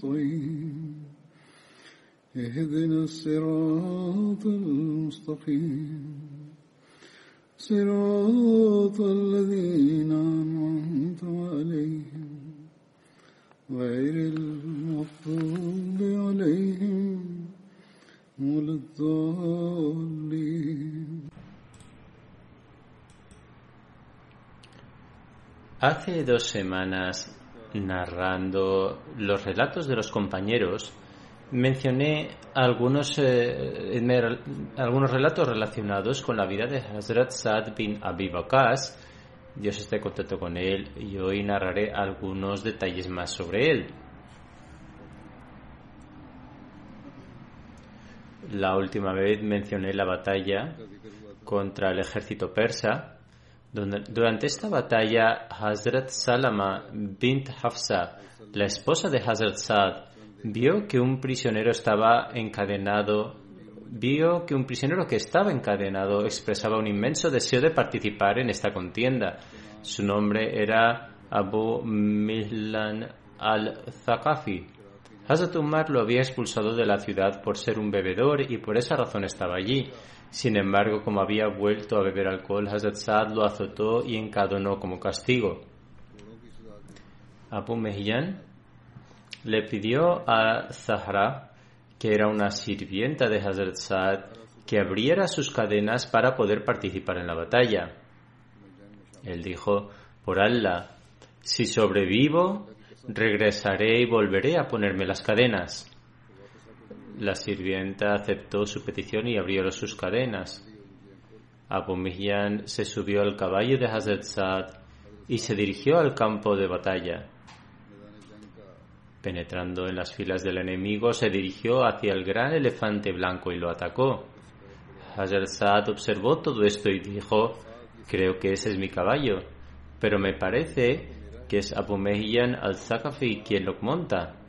نستعين اهدنا الصراط المستقيم. صراط الذين أنعمت عليهم. غير المغضوب عليهم ولا الضالين. Hace dos semanas, narrando los relatos de los compañeros, mencioné algunos, eh, algunos relatos relacionados con la vida de Hazrat Saad bin Abi Waqas. Dios esté contento con él y hoy narraré algunos detalles más sobre él. La última vez mencioné la batalla contra el ejército persa. Durante esta batalla, Hazrat Salama bint Hafsa, la esposa de Hazrat Saad, vio que un prisionero estaba encadenado, vio que un prisionero que estaba encadenado expresaba un inmenso deseo de participar en esta contienda. Su nombre era Abu Mihlan al-Thaqafi. Hazrat Umar lo había expulsado de la ciudad por ser un bebedor y por esa razón estaba allí. Sin embargo, como había vuelto a beber alcohol, Hazrat Saad lo azotó y encadenó como castigo. Abu Mehyan le pidió a Zahra, que era una sirvienta de Hazrat Saad, que abriera sus cadenas para poder participar en la batalla. Él dijo, por Allah, si sobrevivo, regresaré y volveré a ponerme las cadenas. La sirvienta aceptó su petición y abrió sus cadenas. Abu Mihyan se subió al caballo de Hazrat Saad y se dirigió al campo de batalla. Penetrando en las filas del enemigo, se dirigió hacia el gran elefante blanco y lo atacó. Hazrat Saad observó todo esto y dijo, creo que ese es mi caballo, pero me parece que es Abu Mehyan al-Zakafi quien lo monta.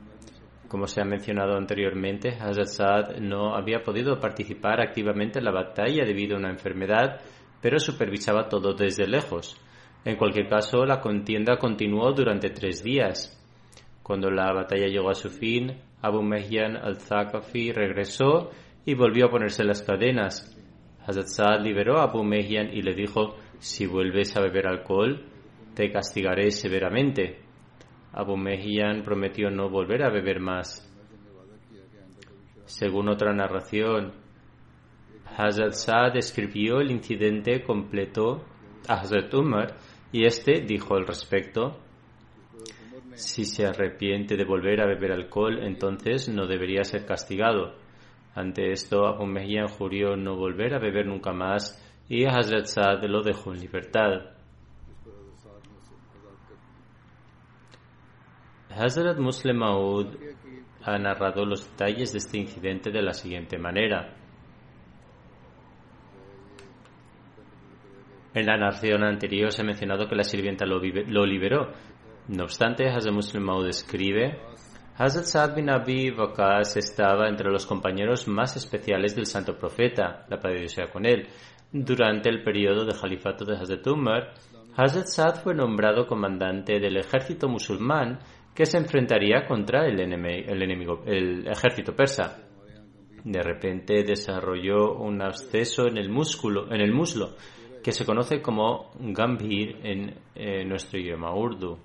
Como se ha mencionado anteriormente, Hazrat no había podido participar activamente en la batalla debido a una enfermedad, pero supervisaba todo desde lejos. En cualquier caso, la contienda continuó durante tres días. Cuando la batalla llegó a su fin, Abu Mehyan al-Thaqafi regresó y volvió a ponerse las cadenas. Hazrat Saad liberó a Abu Mehyan y le dijo, si vuelves a beber alcohol, te castigaré severamente. Abu Mehyan prometió no volver a beber más. Según otra narración, Hazrat Saad escribió el incidente completo a Hazrat Umar y este dijo al respecto, si se arrepiente de volver a beber alcohol, entonces no debería ser castigado. Ante esto, Abu Mehyan juró no volver a beber nunca más y Hazrat Saad lo dejó en libertad. Hazrat Muslim Maud ha narrado los detalles de este incidente de la siguiente manera. En la narración anterior se ha mencionado que la sirvienta lo, liberó. No obstante, Hazrat Muslim Maud escribe Hazrat Saad bin Abi Waqas estaba entre los compañeros más especiales del santo profeta, la paz Dios sea con él. Durante el periodo de califato de Hazrat Umar, Hazrat Saad fue nombrado comandante del ejército musulmán que se enfrentaría contra el, el enemigo, el ejército persa. De repente desarrolló un absceso en el músculo, en el muslo, que se conoce como gambhir en eh, nuestro idioma urdu.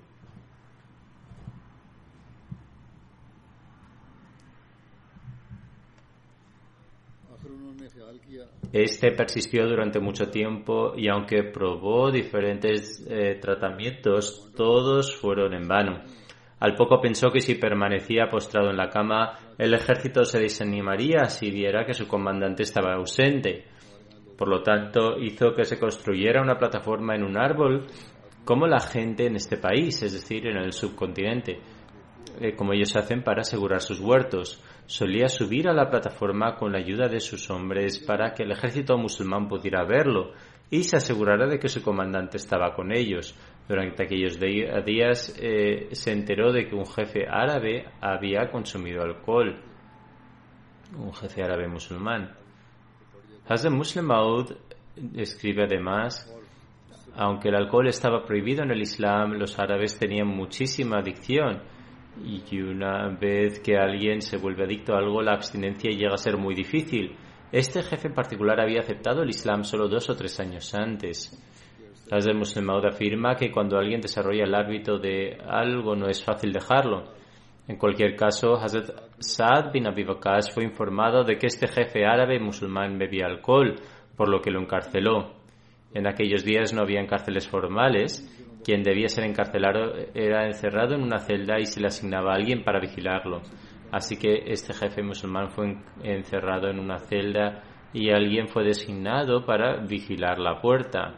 Este persistió durante mucho tiempo y aunque probó diferentes eh, tratamientos, todos fueron en vano. Al poco pensó que si permanecía postrado en la cama, el ejército se desanimaría si viera que su comandante estaba ausente. Por lo tanto, hizo que se construyera una plataforma en un árbol, como la gente en este país, es decir, en el subcontinente, eh, como ellos hacen para asegurar sus huertos. Solía subir a la plataforma con la ayuda de sus hombres para que el ejército musulmán pudiera verlo y se asegurara de que su comandante estaba con ellos. Durante aquellos días eh, se enteró de que un jefe árabe había consumido alcohol. Un jefe árabe musulmán. Hazem Muslim Maud escribe además, aunque el alcohol estaba prohibido en el Islam, los árabes tenían muchísima adicción y una vez que alguien se vuelve adicto a algo, la abstinencia llega a ser muy difícil. Este jefe en particular había aceptado el Islam solo dos o tres años antes. Hazem Muslim afirma que cuando alguien desarrolla el hábito de algo no es fácil dejarlo. En cualquier caso, Hazrat Saad bin Abi fue informado de que este jefe árabe musulmán bebía alcohol, por lo que lo encarceló. En aquellos días no había cárceles formales. Quien debía ser encarcelado era encerrado en una celda y se le asignaba a alguien para vigilarlo. Así que este jefe musulmán fue encerrado en una celda y alguien fue designado para vigilar la puerta.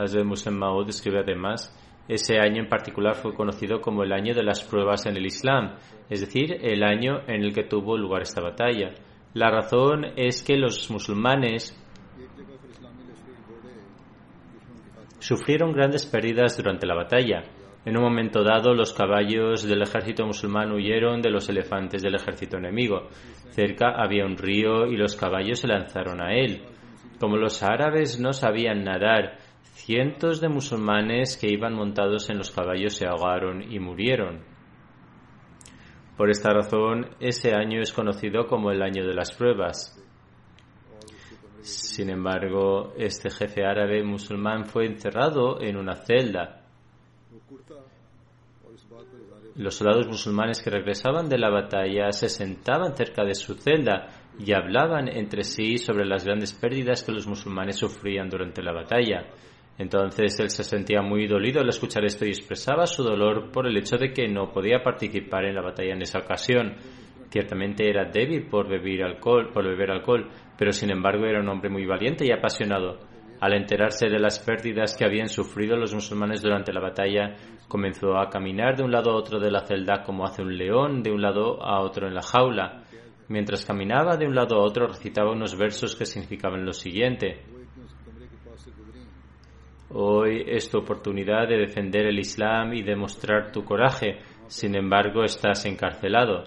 Hazrat Muslim Maud escribe además, ese año en particular fue conocido como el año de las pruebas en el Islam, es decir, el año en el que tuvo lugar esta batalla. La razón es que los musulmanes sufrieron grandes pérdidas durante la batalla. En un momento dado, los caballos del ejército musulmán huyeron de los elefantes del ejército enemigo. Cerca había un río y los caballos se lanzaron a él. Como los árabes no sabían nadar Cientos de musulmanes que iban montados en los caballos se ahogaron y murieron. Por esta razón, ese año es conocido como el año de las pruebas. Sin embargo, este jefe árabe musulmán fue encerrado en una celda. Los soldados musulmanes que regresaban de la batalla se sentaban cerca de su celda y hablaban entre sí sobre las grandes pérdidas que los musulmanes sufrían durante la batalla. Entonces él se sentía muy dolido al escuchar esto y expresaba su dolor por el hecho de que no podía participar en la batalla en esa ocasión. Ciertamente era débil por beber alcohol, por beber alcohol, pero sin embargo era un hombre muy valiente y apasionado. Al enterarse de las pérdidas que habían sufrido los musulmanes durante la batalla, comenzó a caminar de un lado a otro de la celda como hace un león de un lado a otro en la jaula. Mientras caminaba de un lado a otro recitaba unos versos que significaban lo siguiente. Hoy es tu oportunidad de defender el Islam y demostrar tu coraje. Sin embargo, estás encarcelado.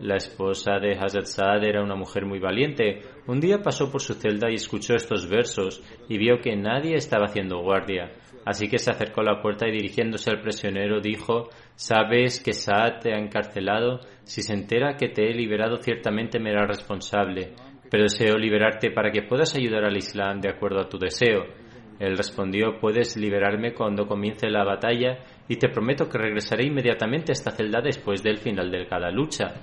La esposa de Hazrat Saad era una mujer muy valiente. Un día pasó por su celda y escuchó estos versos y vio que nadie estaba haciendo guardia. Así que se acercó a la puerta y dirigiéndose al prisionero dijo ¿Sabes que Saad te ha encarcelado? Si se entera que te he liberado ciertamente me hará responsable. Pero deseo liberarte para que puedas ayudar al Islam de acuerdo a tu deseo. Él respondió, puedes liberarme cuando comience la batalla y te prometo que regresaré inmediatamente a esta celda después del final de cada lucha.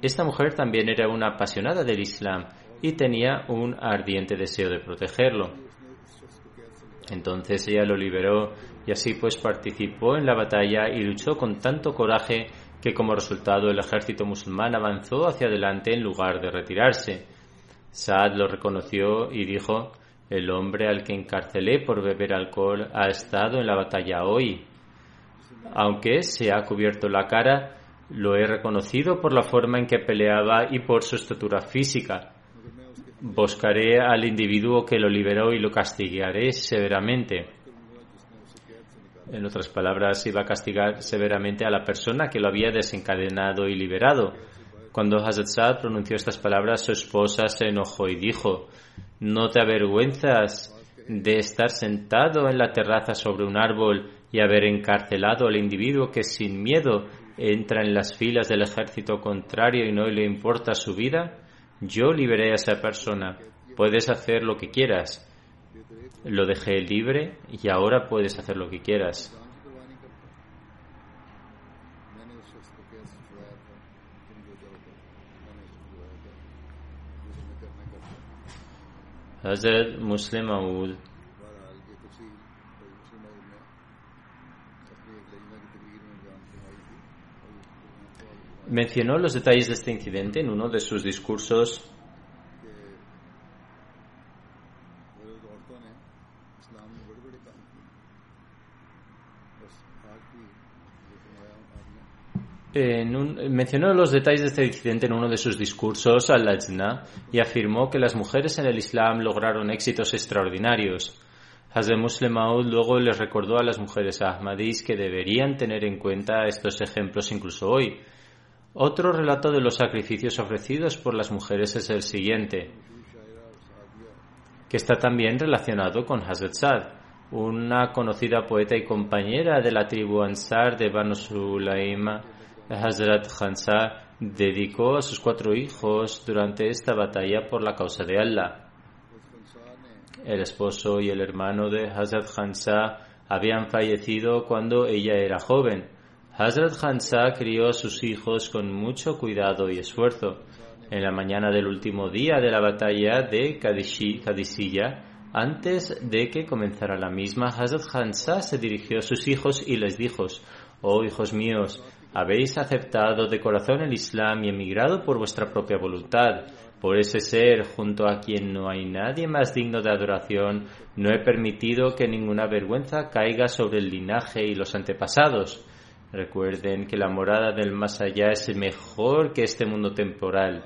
Esta mujer también era una apasionada del Islam y tenía un ardiente deseo de protegerlo. Entonces ella lo liberó y así pues participó en la batalla y luchó con tanto coraje que como resultado el ejército musulmán avanzó hacia adelante en lugar de retirarse. Saad lo reconoció y dijo el hombre al que encarcelé por beber alcohol ha estado en la batalla hoy. Aunque se ha cubierto la cara, lo he reconocido por la forma en que peleaba y por su estatura física. Buscaré al individuo que lo liberó y lo castigaré severamente. En otras palabras, iba a castigar severamente a la persona que lo había desencadenado y liberado. Cuando Hazrat pronunció estas palabras, su esposa se enojó y dijo, ¿No te avergüenzas de estar sentado en la terraza sobre un árbol y haber encarcelado al individuo que sin miedo entra en las filas del ejército contrario y no le importa su vida? Yo liberé a esa persona. Puedes hacer lo que quieras. Lo dejé libre y ahora puedes hacer lo que quieras. Hazrat Muslim mencionó los detalles de este incidente en uno de sus discursos Mencionó los detalles de este incidente en uno de sus discursos al Lajna y afirmó que las mujeres en el Islam lograron éxitos extraordinarios. Hazrat Muslim Maud luego les recordó a las mujeres ahmadis que deberían tener en cuenta estos ejemplos incluso hoy. Otro relato de los sacrificios ofrecidos por las mujeres es el siguiente, que está también relacionado con Hazrat Sad, una conocida poeta y compañera de la tribu Ansar de Banu Sulaima, Hazrat Khansa, dedicó a sus cuatro hijos durante esta batalla por la causa de Allah. El esposo y el hermano de Hazrat Khansa habían fallecido cuando ella era joven. Hazrat Khansa crió a sus hijos con mucho cuidado y esfuerzo. En la mañana del último día de la batalla de Kadishi- antes de que comenzara la misma, Hazrat Khansa se dirigió a sus hijos y les dijo, Oh hijos míos, habéis aceptado de corazón el Islam y emigrado por vuestra propia voluntad. Por ese ser, junto a quien no hay nadie más digno de adoración, no he permitido que ninguna vergüenza caiga sobre el linaje y los antepasados. Recuerden que la morada del más allá es mejor que este mundo temporal.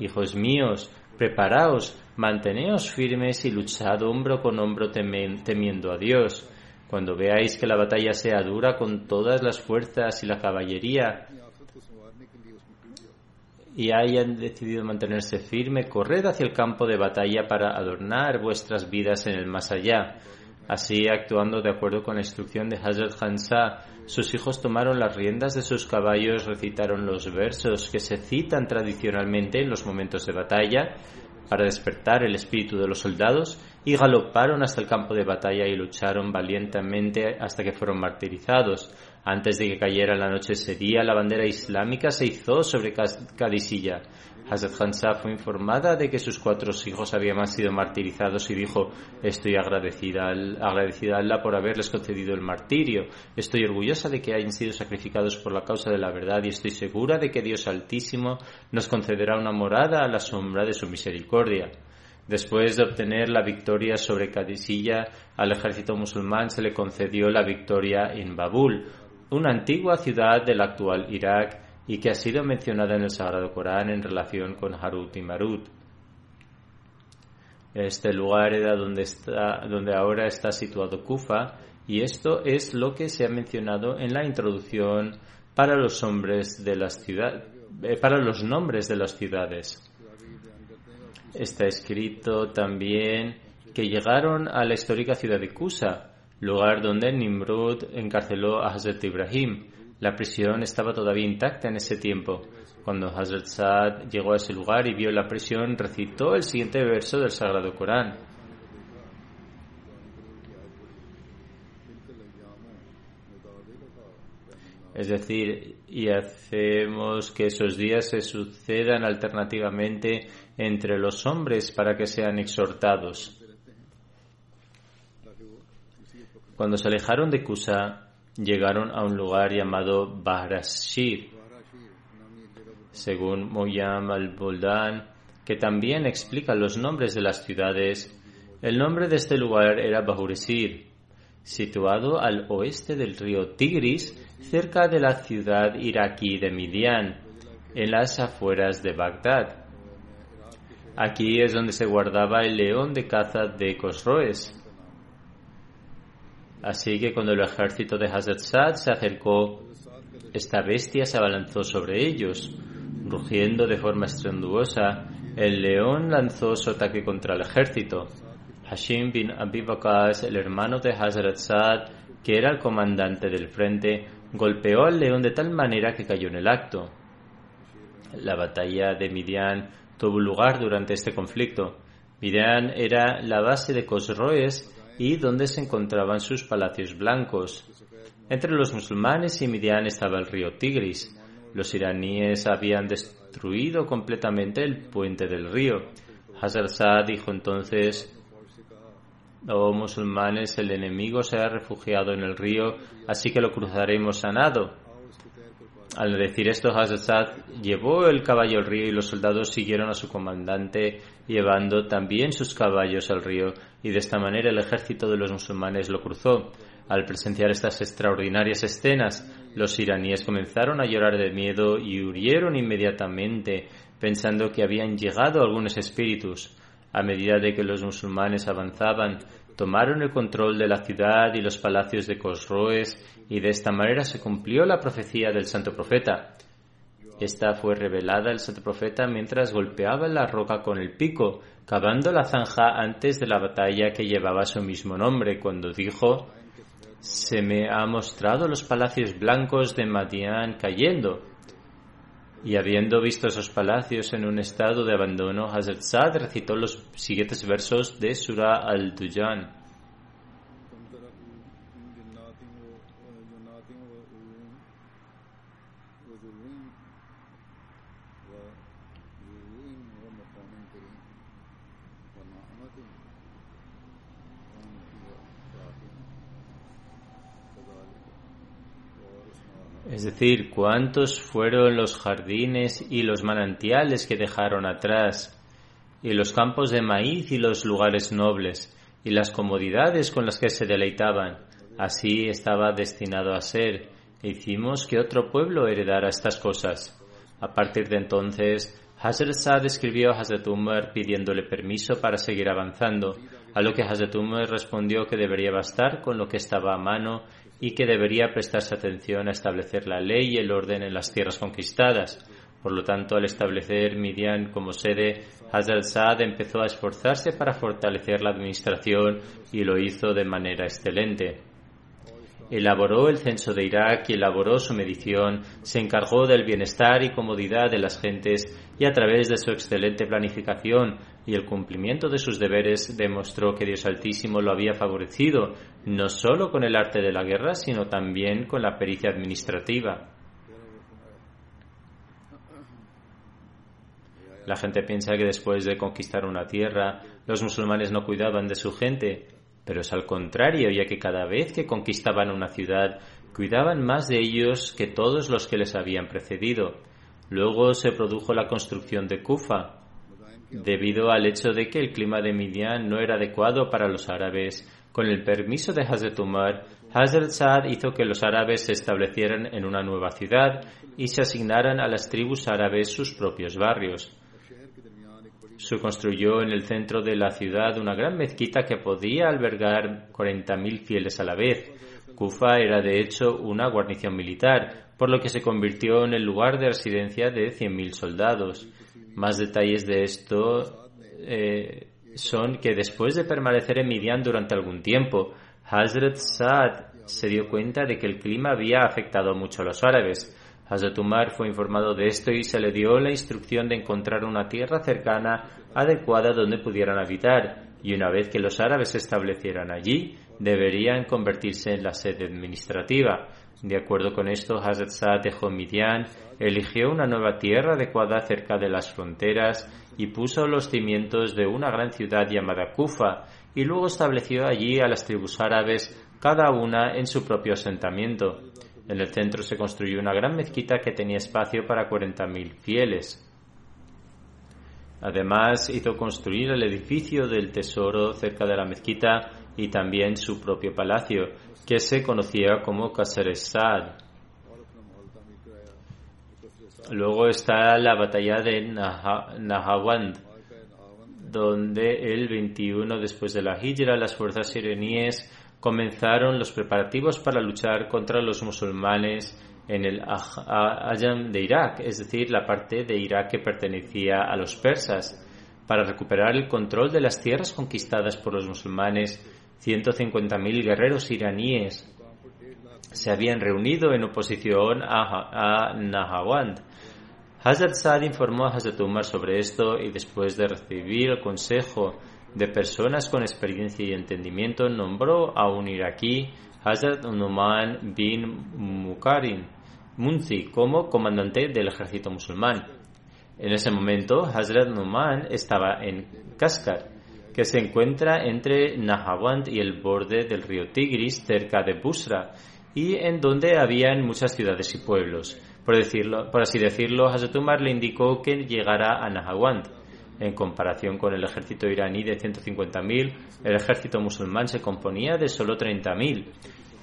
Hijos míos, preparaos, manteneos firmes y luchad hombro con hombro temiendo a Dios. Cuando veáis que la batalla sea dura con todas las fuerzas y la caballería y hayan decidido mantenerse firme, corred hacia el campo de batalla para adornar vuestras vidas en el más allá. Así, actuando de acuerdo con la instrucción de Hazrat Hansa, sus hijos tomaron las riendas de sus caballos, recitaron los versos que se citan tradicionalmente en los momentos de batalla para despertar el espíritu de los soldados y galoparon hasta el campo de batalla y lucharon valientemente hasta que fueron martirizados. Antes de que cayera la noche ese día, la bandera islámica se izó sobre Kadisilla. Hazrat Hansa fue informada de que sus cuatro hijos habían sido martirizados y dijo, estoy agradecida, agradecida a Allah por haberles concedido el martirio. Estoy orgullosa de que hayan sido sacrificados por la causa de la verdad y estoy segura de que Dios Altísimo nos concederá una morada a la sombra de su misericordia. Después de obtener la victoria sobre Kadisilla, al ejército musulmán se le concedió la victoria en Babul, una antigua ciudad del actual Irak y que ha sido mencionada en el Sagrado Corán en relación con Harut y Marut. Este lugar era donde, está, donde ahora está situado Kufa y esto es lo que se ha mencionado en la introducción para los hombres de ciudades, para los nombres de las ciudades. Está escrito también que llegaron a la histórica ciudad de Kusa, lugar donde Nimrod encarceló a Hazrat Ibrahim. La prisión estaba todavía intacta en ese tiempo. Cuando Hazrat Saad llegó a ese lugar y vio la prisión, recitó el siguiente verso del Sagrado Corán. Es decir, y hacemos que esos días se sucedan alternativamente entre los hombres para que sean exhortados. Cuando se alejaron de Kusa, llegaron a un lugar llamado Bahrashir, según Moyam al-Buldan, que también explica los nombres de las ciudades. El nombre de este lugar era Bahuresir, situado al oeste del río Tigris, cerca de la ciudad iraquí de Midian, en las afueras de Bagdad. Aquí es donde se guardaba el león de caza de Cosroes. Así que cuando el ejército de Hazrat Sad se acercó, esta bestia se abalanzó sobre ellos. Rugiendo de forma estrenduosa, el león lanzó su ataque contra el ejército. Hashim bin Abi Bakas, el hermano de Hazrat Sad, que era el comandante del frente, golpeó al león de tal manera que cayó en el acto. La batalla de Midian tuvo lugar durante este conflicto. Midian era la base de Cosroes y donde se encontraban sus palacios blancos. Entre los musulmanes y Midian estaba el río Tigris. Los iraníes habían destruido completamente el puente del río. Saad dijo entonces, oh musulmanes, el enemigo se ha refugiado en el río, así que lo cruzaremos a nado. Al decir esto, Hazrat llevó el caballo al río y los soldados siguieron a su comandante llevando también sus caballos al río y de esta manera el ejército de los musulmanes lo cruzó. Al presenciar estas extraordinarias escenas, los iraníes comenzaron a llorar de miedo y huyeron inmediatamente, pensando que habían llegado algunos espíritus. A medida de que los musulmanes avanzaban, tomaron el control de la ciudad y los palacios de Cosroes, y de esta manera se cumplió la profecía del santo profeta. Esta fue revelada al santo profeta mientras golpeaba la roca con el pico, cavando la zanja antes de la batalla que llevaba su mismo nombre, cuando dijo se me ha mostrado los palacios blancos de Madian cayendo. Y habiendo visto esos palacios en un estado de abandono, Hazrat Sad recitó los siguientes versos de Surah al-Dujan. Es decir, cuántos fueron los jardines y los manantiales que dejaron atrás, y los campos de maíz y los lugares nobles, y las comodidades con las que se deleitaban. Así estaba destinado a ser, e hicimos que otro pueblo heredara estas cosas. A partir de entonces, Hazrat Saad escribió a Hazrat Umar pidiéndole permiso para seguir avanzando, a lo que Hazrat Umar respondió que debería bastar con lo que estaba a mano y que debería prestarse atención a establecer la ley y el orden en las tierras conquistadas. Por lo tanto, al establecer Midian como sede, Hazrat Saad empezó a esforzarse para fortalecer la administración y lo hizo de manera excelente. Elaboró el censo de Irak y elaboró su medición, se encargó del bienestar y comodidad de las gentes y a través de su excelente planificación y el cumplimiento de sus deberes demostró que Dios Altísimo lo había favorecido no solo con el arte de la guerra, sino también con la pericia administrativa. La gente piensa que después de conquistar una tierra, los musulmanes no cuidaban de su gente, pero es al contrario, ya que cada vez que conquistaban una ciudad, cuidaban más de ellos que todos los que les habían precedido. Luego se produjo la construcción de Kufa, debido al hecho de que el clima de Midian no era adecuado para los árabes. Con el permiso de Hazrat Umar, Hazrat Saad hizo que los árabes se establecieran en una nueva ciudad y se asignaran a las tribus árabes sus propios barrios. Se construyó en el centro de la ciudad una gran mezquita que podía albergar 40.000 fieles a la vez. Kufa era de hecho una guarnición militar, por lo que se convirtió en el lugar de residencia de 100.000 soldados. Más detalles de esto eh, son que después de permanecer en Midian durante algún tiempo, Hazrat Saad se dio cuenta de que el clima había afectado mucho a los árabes. Hazrat Umar fue informado de esto y se le dio la instrucción de encontrar una tierra cercana adecuada donde pudieran habitar, y una vez que los árabes se establecieran allí, deberían convertirse en la sede administrativa. De acuerdo con esto, Hazrat Saad dejó Midian, eligió una nueva tierra adecuada cerca de las fronteras y puso los cimientos de una gran ciudad llamada Kufa, y luego estableció allí a las tribus árabes, cada una en su propio asentamiento. En el centro se construyó una gran mezquita que tenía espacio para 40.000 fieles. Además, hizo construir el edificio del tesoro cerca de la mezquita y también su propio palacio, que se conocía como Qasr Saad. Luego está la batalla de Nahawand, donde el 21 después de la Hijra las fuerzas iraníes comenzaron los preparativos para luchar contra los musulmanes en el Ajam de Irak, es decir, la parte de Irak que pertenecía a los persas. Para recuperar el control de las tierras conquistadas por los musulmanes, 150.000 guerreros iraníes se habían reunido en oposición a, Nahawand. Hazrat Saad informó a Hazrat Umar sobre esto y después de recibir el consejo de personas con experiencia y entendimiento, nombró a un iraquí, Hazrat Numan bin Mukarin Munzi, como comandante del ejército musulmán. En ese momento, Hazrat Numan estaba en Kaskar, que se encuentra entre Nahawand y el borde del río Tigris, cerca de Busra, y en donde habían muchas ciudades y pueblos. Por, decirlo, por así decirlo, Hazrat Umar le indicó que llegara a Nahawand. En comparación con el ejército iraní de 150.000, el ejército musulmán se componía de solo 30.000.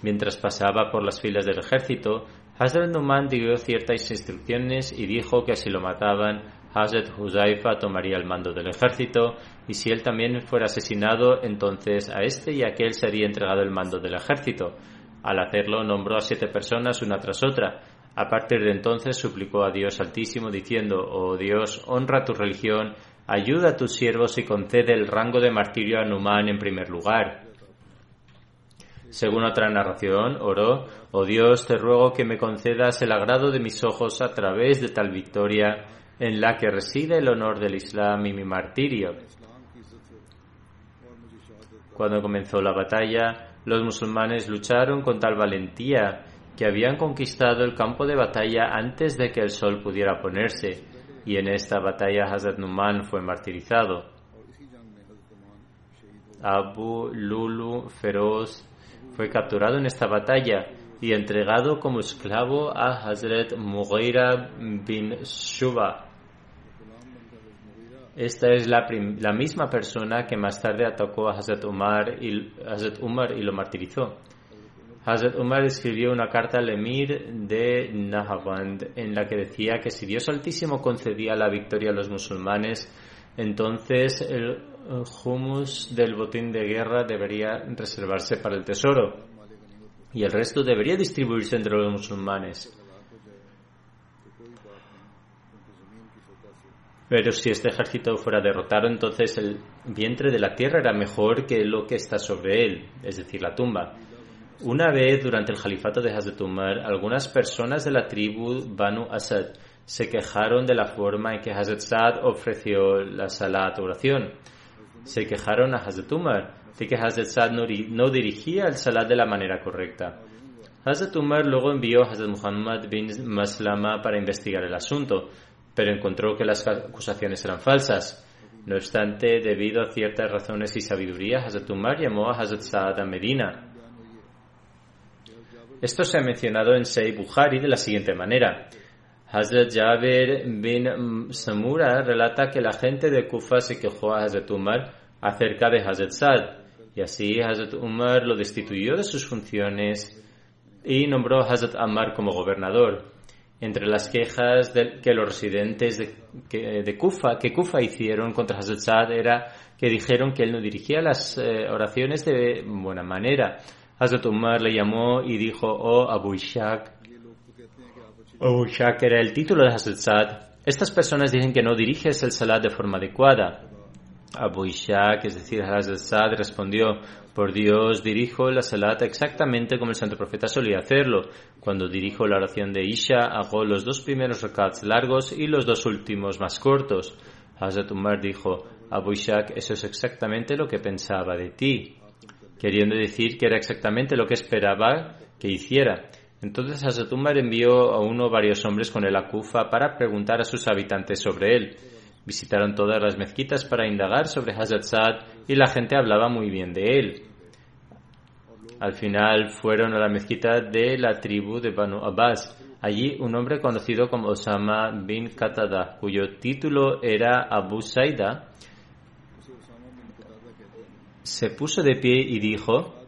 Mientras pasaba por las filas del ejército, Hazrat Numan dio ciertas instrucciones y dijo que si lo mataban, Hazrat Huzaifa tomaría el mando del ejército y si él también fuera asesinado, entonces a este y a aquel sería entregado el mando del ejército. Al hacerlo, nombró a siete personas una tras otra. A partir de entonces suplicó a Dios Altísimo diciendo, Oh Dios, honra tu religión, ayuda a tus siervos y concede el rango de martirio a Numan en primer lugar. Según otra narración, oró, Oh Dios, te ruego que me concedas el agrado de mis ojos a través de tal victoria en la que reside el honor del Islam y mi martirio. Cuando comenzó la batalla, los musulmanes lucharon con tal valentía que habían conquistado el campo de batalla antes de que el sol pudiera ponerse, y en esta batalla Hazrat Numan fue martirizado. Abu Lulu Feroz fue capturado en esta batalla y entregado como esclavo a Hazrat Mughira bin Shuba. Esta es la, misma persona que más tarde atacó a Hazrat Umar, y, Umar y lo martirizó. Hazrat Umar escribió una carta al emir de Nahavand en la que decía que si Dios Altísimo concedía la victoria a los musulmanes, entonces el humus del botín de guerra debería reservarse para el tesoro y el resto debería distribuirse entre los musulmanes. Pero si este ejército fuera derrotado, entonces el vientre de la tierra era mejor que lo que está sobre él, es decir, la tumba. Una vez durante el califato de Hazrat algunas personas de la tribu Banu Asad se quejaron de la forma en que Hazrat Saad ofreció la salat oración. Se quejaron a Hazrat Umar de que Hazrat Saad no, dirigía el salat de la manera correcta. Hazrat Umar luego envió a Hazrat Muhammad bin Maslama para investigar el asunto, pero encontró que las acusaciones eran falsas. No obstante, debido a ciertas razones y sabiduría, Hazrat Umar llamó a Hazrat Saad a Medina. Esto se ha mencionado en Bukhari de la siguiente manera. Hazrat Jabir bin Samura relata que la gente de Kufa se quejó a Hazrat Umar acerca de Hazrat Saad, y así Hazrat Umar lo destituyó de sus funciones y nombró a Hazrat Ammar como gobernador. Entre las quejas que los residentes de, Kufa, que Kufa hicieron contra Hazrat Saad era que dijeron que él no dirigía las eh, oraciones de buena manera. Hazrat Umar le llamó y dijo, oh Abu Ishaq. Abu Ishaq era el título de Hazrat Saad. Estas personas dicen que no diriges el salat de forma adecuada. Abu Ishaq, es decir, Hazrat respondió, por Dios, dirijo la salat exactamente como el santo profeta solía hacerlo. Cuando dirijo la oración de Isha, hago los dos primeros rakats largos y los dos últimos más cortos. Hazrat Umar dijo, Abu Ishaq, eso es exactamente lo que pensaba de ti queriendo decir que era exactamente lo que esperaba que hiciera. Entonces Hazrat Umar envió a uno varios hombres con el Akufa para preguntar a sus habitantes sobre él. Visitaron todas las mezquitas para indagar sobre Hazrat Saad y la gente hablaba muy bien de él. Al final fueron a la mezquita de la tribu de Banu Abbas. Allí un hombre conocido como Osama bin Qatada, cuyo título era Abu Saida, se puso de pie y dijo,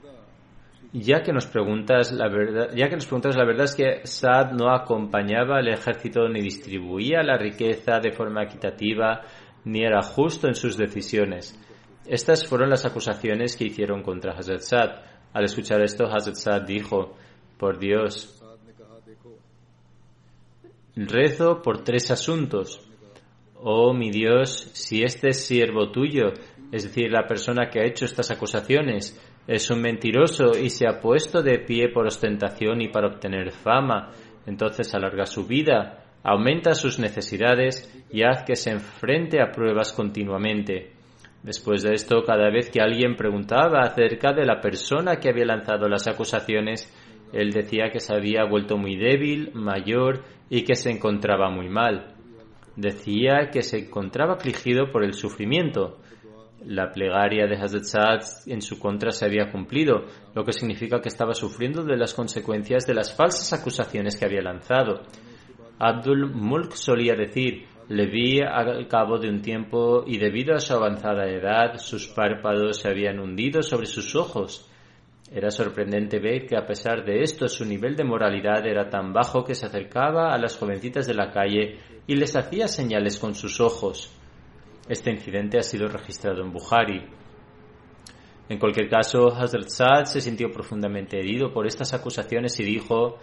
ya que nos preguntas la verdad, ya que nos preguntas la verdad es que Saad no acompañaba al ejército ni distribuía la riqueza de forma equitativa ni era justo en sus decisiones. Estas fueron las acusaciones que hicieron contra Hazrat Saad. Al escuchar esto, Hazrat Saad dijo, por Dios, rezo por tres asuntos. Oh mi Dios, si este es siervo tuyo es decir, la persona que ha hecho estas acusaciones es un mentiroso y se ha puesto de pie por ostentación y para obtener fama, entonces alarga su vida, aumenta sus necesidades y haz que se enfrente a pruebas continuamente. Después de esto, cada vez que alguien preguntaba acerca de la persona que había lanzado las acusaciones, él decía que se había vuelto muy débil, mayor y que se encontraba muy mal. decía que se encontraba afligido por el sufrimiento. La plegaria de Hazrat en su contra se había cumplido, lo que significa que estaba sufriendo de las consecuencias de las falsas acusaciones que había lanzado. Abdul Mulk solía decir, le vi al cabo de un tiempo y debido a su avanzada edad sus párpados se habían hundido sobre sus ojos. Era sorprendente ver que a pesar de esto su nivel de moralidad era tan bajo que se acercaba a las jovencitas de la calle y les hacía señales con sus ojos. Este incidente ha sido registrado en Bukhari. En cualquier caso, Hazrat Saad se sintió profundamente herido por estas acusaciones y dijo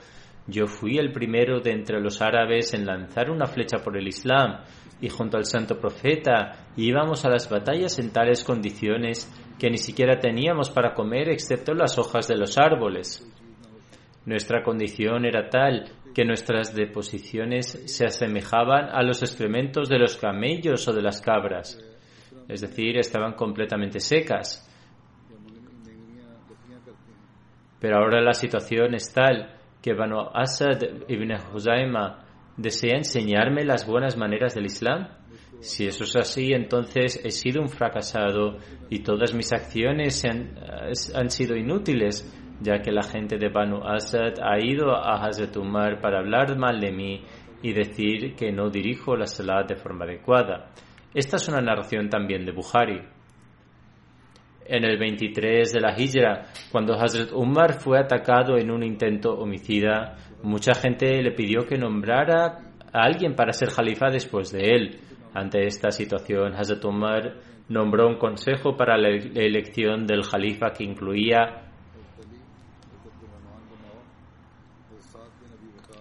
yo fui el primero de entre los árabes en lanzar una flecha por el Islam y junto al santo profeta íbamos a las batallas en tales condiciones que ni siquiera teníamos para comer excepto las hojas de los árboles. Nuestra condición era tal que nuestras deposiciones se asemejaban a los excrementos de los camellos o de las cabras, es decir, estaban completamente secas. Pero ahora la situación es tal que Banu Asad ibn Huzaima desea enseñarme las buenas maneras del Islam? Si eso es así, entonces he sido un fracasado y todas mis acciones han, han sido inútiles, ya que la gente de Banu Asad ha ido a Hazrat Umar para hablar mal de mí y decir que no dirijo la salat de forma adecuada. Esta es una narración también de Bukhari en el 23 de la Hijra, cuando Hazrat Umar fue atacado en un intento homicida, mucha gente le pidió que nombrara a alguien para ser jalifa después de él. Ante esta situación, Hazrat Umar nombró un consejo para la elección del jalifa que incluía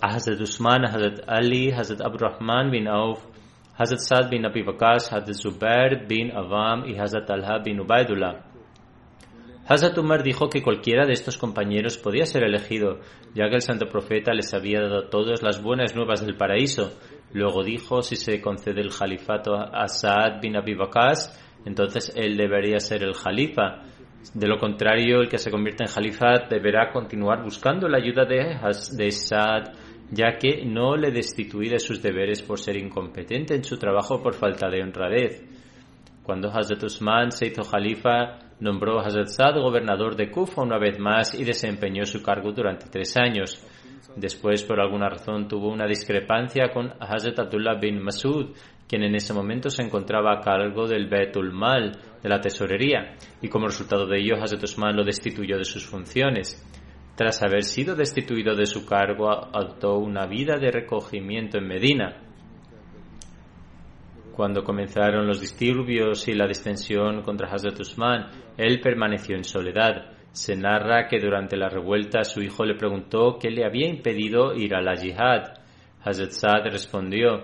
Hazrat Usman, Hazrat Ali, Hazrat Abdurrahman bin Auf, Hazrat Saad bin Abi Waqas, Hazrat Zubair bin Awam y Hazrat Talha bin Ubaidullah. Hazrat Umar dijo que cualquiera de estos compañeros podía ser elegido, ya que el santo profeta les había dado todas las buenas nuevas del paraíso. Luego dijo, si se concede el califato a Saad bin Abi entonces él debería ser el jalifa. De lo contrario, el que se convierte en jalifa deberá continuar buscando la ayuda de, de Saad, ya que no le destituí de sus deberes por ser incompetente en su trabajo por falta de honradez. Cuando Hazrat Usman se hizo jalifa, nombró a Hazrat Saad gobernador de Kufa una vez más y desempeñó su cargo durante tres años. Después, por alguna razón, tuvo una discrepancia con Hazrat Abdullah bin Masud, quien en ese momento se encontraba a cargo del Betul Mal, de la tesorería, y como resultado de ello, Hazrat Usman lo destituyó de sus funciones. Tras haber sido destituido de su cargo, adoptó una vida de recogimiento en Medina. Cuando comenzaron los disturbios y la distensión contra Hazrat Usman, él permaneció en soledad. Se narra que durante la revuelta su hijo le preguntó qué le había impedido ir a la yihad. Hazrat Saad respondió,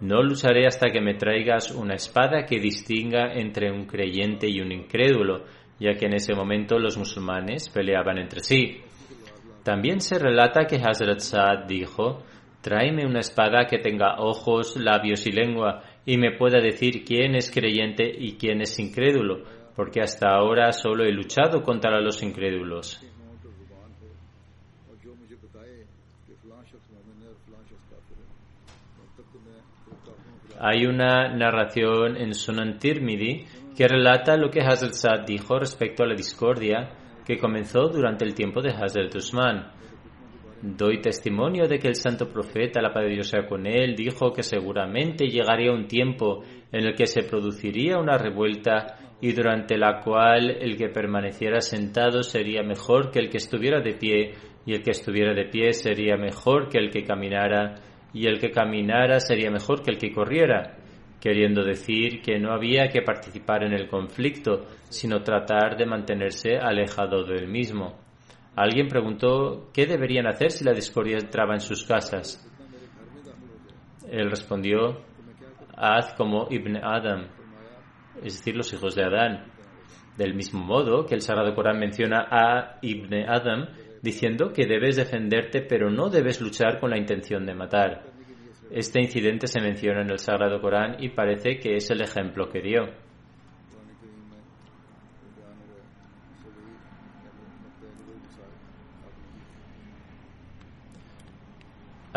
no lucharé hasta que me traigas una espada que distinga entre un creyente y un incrédulo, ya que en ese momento los musulmanes peleaban entre sí. También se relata que Hazrat Saad dijo, Tráeme una espada que tenga ojos, labios y lengua, y me pueda decir quién es creyente y quién es incrédulo, porque hasta ahora solo he luchado contra los incrédulos. Hay una narración en Sunan Tirmidhi que relata lo que Hazrat Saad dijo respecto a la discordia que comenzó durante el tiempo de Hazrat Usman. Doy testimonio de que el santo profeta, la paz de Dios sea con él, dijo que seguramente llegaría un tiempo en el que se produciría una revuelta y durante la cual el que permaneciera sentado sería mejor que el que estuviera de pie y el que estuviera de pie sería mejor que el que caminara y el que caminara sería mejor que el que corriera, queriendo decir que no había que participar en el conflicto, sino tratar de mantenerse alejado del mismo. Alguien preguntó qué deberían hacer si la discordia entraba en sus casas. Él respondió, haz como Ibn Adam, es decir, los hijos de Adán. Del mismo modo que el Sagrado Corán menciona a Ibn Adam diciendo que debes defenderte pero no debes luchar con la intención de matar. Este incidente se menciona en el Sagrado Corán y parece que es el ejemplo que dio.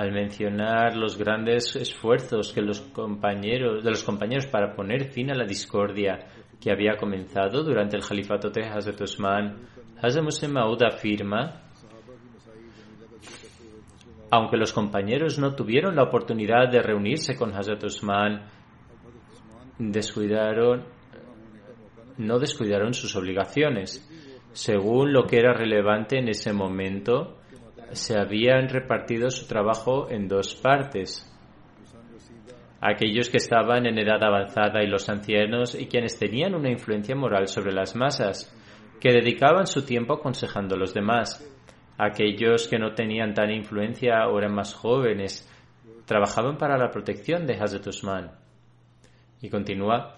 al mencionar los grandes esfuerzos que los compañeros, de los compañeros para poner fin a la discordia que había comenzado durante el califato de Hazrat Usman, Hazrat Maud afirma, aunque los compañeros no tuvieron la oportunidad de reunirse con Hazrat Usman, descuidaron, no descuidaron sus obligaciones. Según lo que era relevante en ese momento, se habían repartido su trabajo en dos partes. Aquellos que estaban en edad avanzada y los ancianos y quienes tenían una influencia moral sobre las masas, que dedicaban su tiempo aconsejando a los demás. Aquellos que no tenían tan influencia o eran más jóvenes, trabajaban para la protección de Hazrat Usman. Y continúa,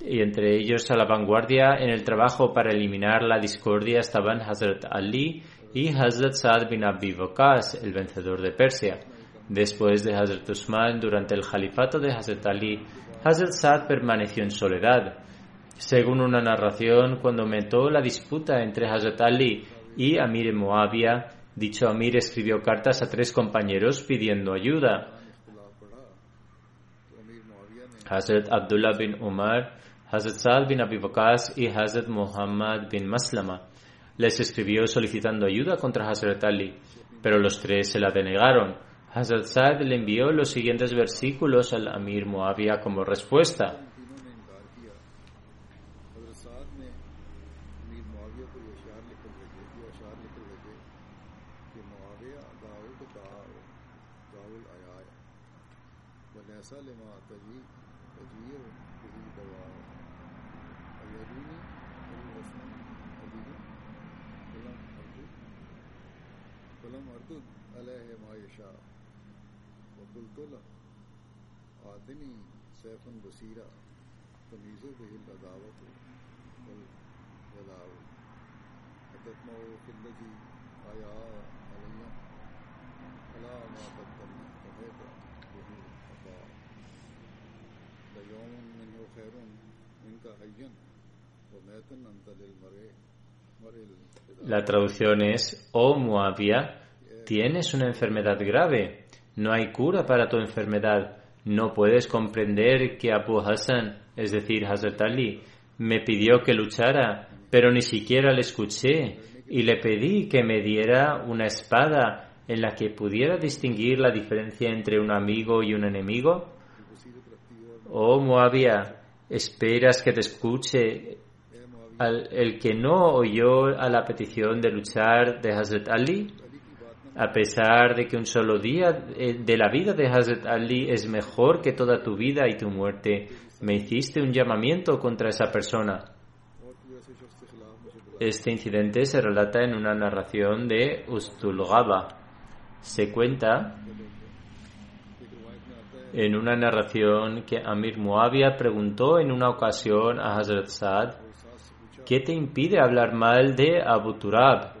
y entre ellos a la vanguardia en el trabajo para eliminar la discordia estaban Hazrat Ali y Hazrat Saad bin Abi Waqas, el vencedor de Persia. Después de Hazrat Usman, durante el califato de Hazrat Ali, Hazrat Saad permaneció en soledad. Según una narración, cuando aumentó la disputa entre Hazrat Ali y Amir Moabia, dicho Amir escribió cartas a tres compañeros pidiendo ayuda. Hazrat Abdullah bin Umar, Hazrat Saad bin Abi y Hazrat Muhammad bin Maslama. Les escribió solicitando ayuda contra Hazrat Ali, pero los tres se la denegaron. Hazrat Saad le envió los siguientes versículos al Amir Muawiyah como respuesta. La traducción es, oh Moabia, tienes una enfermedad grave, no hay cura para tu enfermedad, no puedes comprender que Abu Hassan, es decir, Hazrat Ali, me pidió que luchara, pero ni siquiera le escuché y le pedí que me diera una espada en la que pudiera distinguir la diferencia entre un amigo y un enemigo. Oh Moabia, ¿esperas que te escuche el que no oyó a la petición de luchar de Hazrat Ali? A pesar de que un solo día eh, de la vida de Hazrat Ali es mejor que toda tu vida y tu muerte, me hiciste un llamamiento contra esa persona. Este incidente se relata en una narración de Ustulgaba. Se cuenta en una narración que Amir Muawiyah preguntó en una ocasión a Hazrat Saad, ¿qué te impide hablar mal de Abu Turab?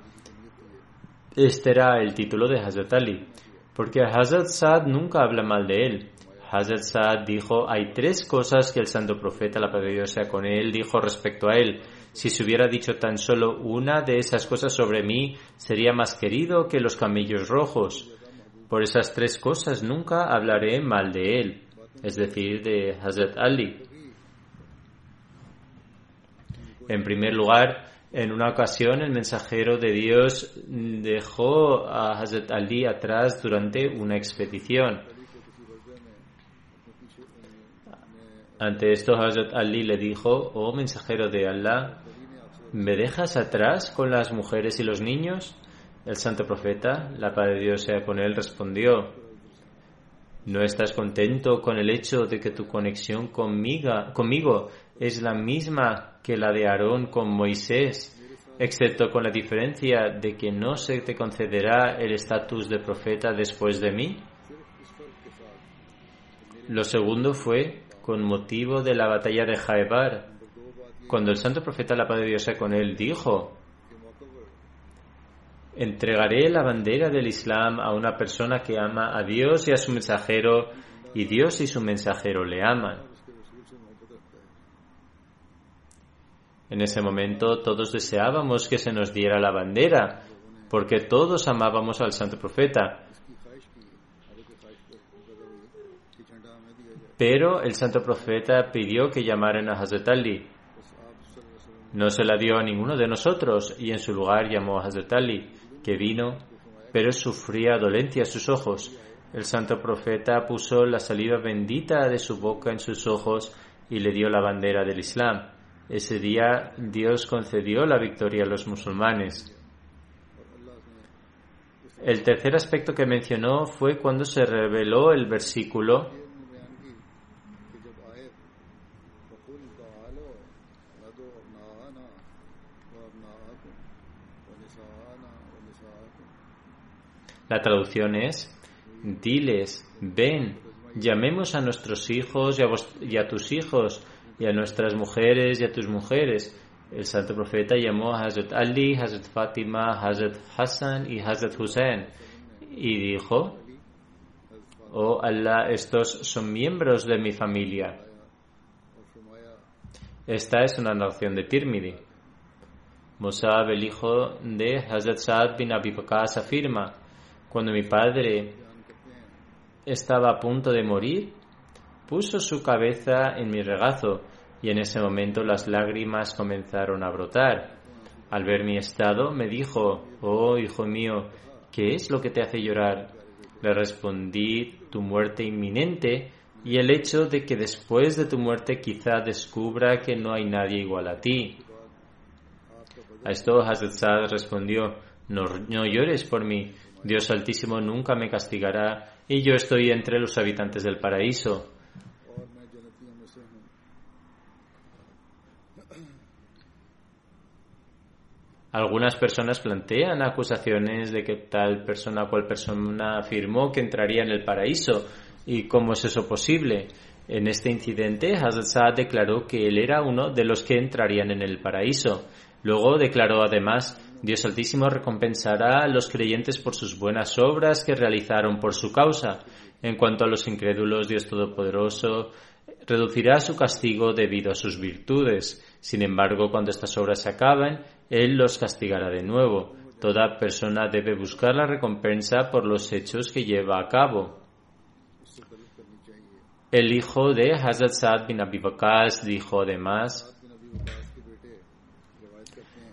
Este era el título de Hazrat Ali, porque Hazrat Saad nunca habla mal de él. Hazrat Saad dijo, hay tres cosas que el santo profeta, la paz de Dios sea con él, dijo respecto a él. Si se hubiera dicho tan solo una de esas cosas sobre mí, sería más querido que los camellos rojos. Por esas tres cosas nunca hablaré mal de él, es decir, de Hazrat Ali. En primer lugar, en una ocasión el mensajero de Dios dejó a Hazrat Ali atrás durante una expedición. Ante esto Hazrat Ali le dijo, oh mensajero de Allah, ¿me dejas atrás con las mujeres y los niños? El santo profeta, la paz de Dios sea con él, respondió, ¿no estás contento con el hecho de que tu conexión conmigo, conmigo es la misma que la de Aarón con Moisés, excepto con la diferencia de que no se te concederá el estatus de profeta después de mí? Lo segundo fue con motivo de la batalla de Jaebar, cuando el santo profeta, la paz de Dios con él, dijo, entregaré la bandera del Islam a una persona que ama a Dios y a su mensajero, y Dios y su mensajero le aman. En ese momento todos deseábamos que se nos diera la bandera, porque todos amábamos al santo profeta. pero el santo profeta pidió que llamaran a Hazrat Ali. No se la dio a ninguno de nosotros y en su lugar llamó a Hazrat Ali, que vino, pero sufría dolencia a sus ojos. El santo profeta puso la saliva bendita de su boca en sus ojos y le dio la bandera del Islam. Ese día Dios concedió la victoria a los musulmanes. El tercer aspecto que mencionó fue cuando se reveló el versículo La traducción es, diles, ven, llamemos a nuestros hijos y a, y a, tus hijos y a nuestras mujeres y a tus mujeres. El santo profeta llamó a Hazrat Ali, Hazrat Fatima, Hazrat Hassan y Hazrat Hussein y dijo, oh Allah, estos son miembros de mi familia. Esta es una narración de Tirmidhi. Musab, el hijo de Hazrat Saad bin Abi Bakas, afirma, cuando mi padre estaba a punto de morir, puso su cabeza en mi regazo y en ese momento las lágrimas comenzaron a brotar. Al ver mi estado, me dijo, oh hijo mío, ¿qué es lo que te hace llorar? Le respondí, tu muerte inminente y el hecho de que después de tu muerte quizá descubra que no hay nadie igual a ti. A esto Hazrat respondió, no, no llores por mí, Dios Altísimo nunca me castigará y yo estoy entre los habitantes del paraíso. Algunas personas plantean acusaciones de que tal persona o cual persona afirmó que entraría en el paraíso. ¿Y cómo es eso posible? En este incidente, Hazrat declaró que él era uno de los que entrarían en el paraíso. Luego declaró además Dios Altísimo recompensará a los creyentes por sus buenas obras que realizaron por su causa. En cuanto a los incrédulos, Dios Todopoderoso reducirá su castigo debido a sus virtudes. Sin embargo, cuando estas obras se acaben, Él los castigará de nuevo. Toda persona debe buscar la recompensa por los hechos que lleva a cabo. El hijo de Hazrat Saad bin Abi dijo además,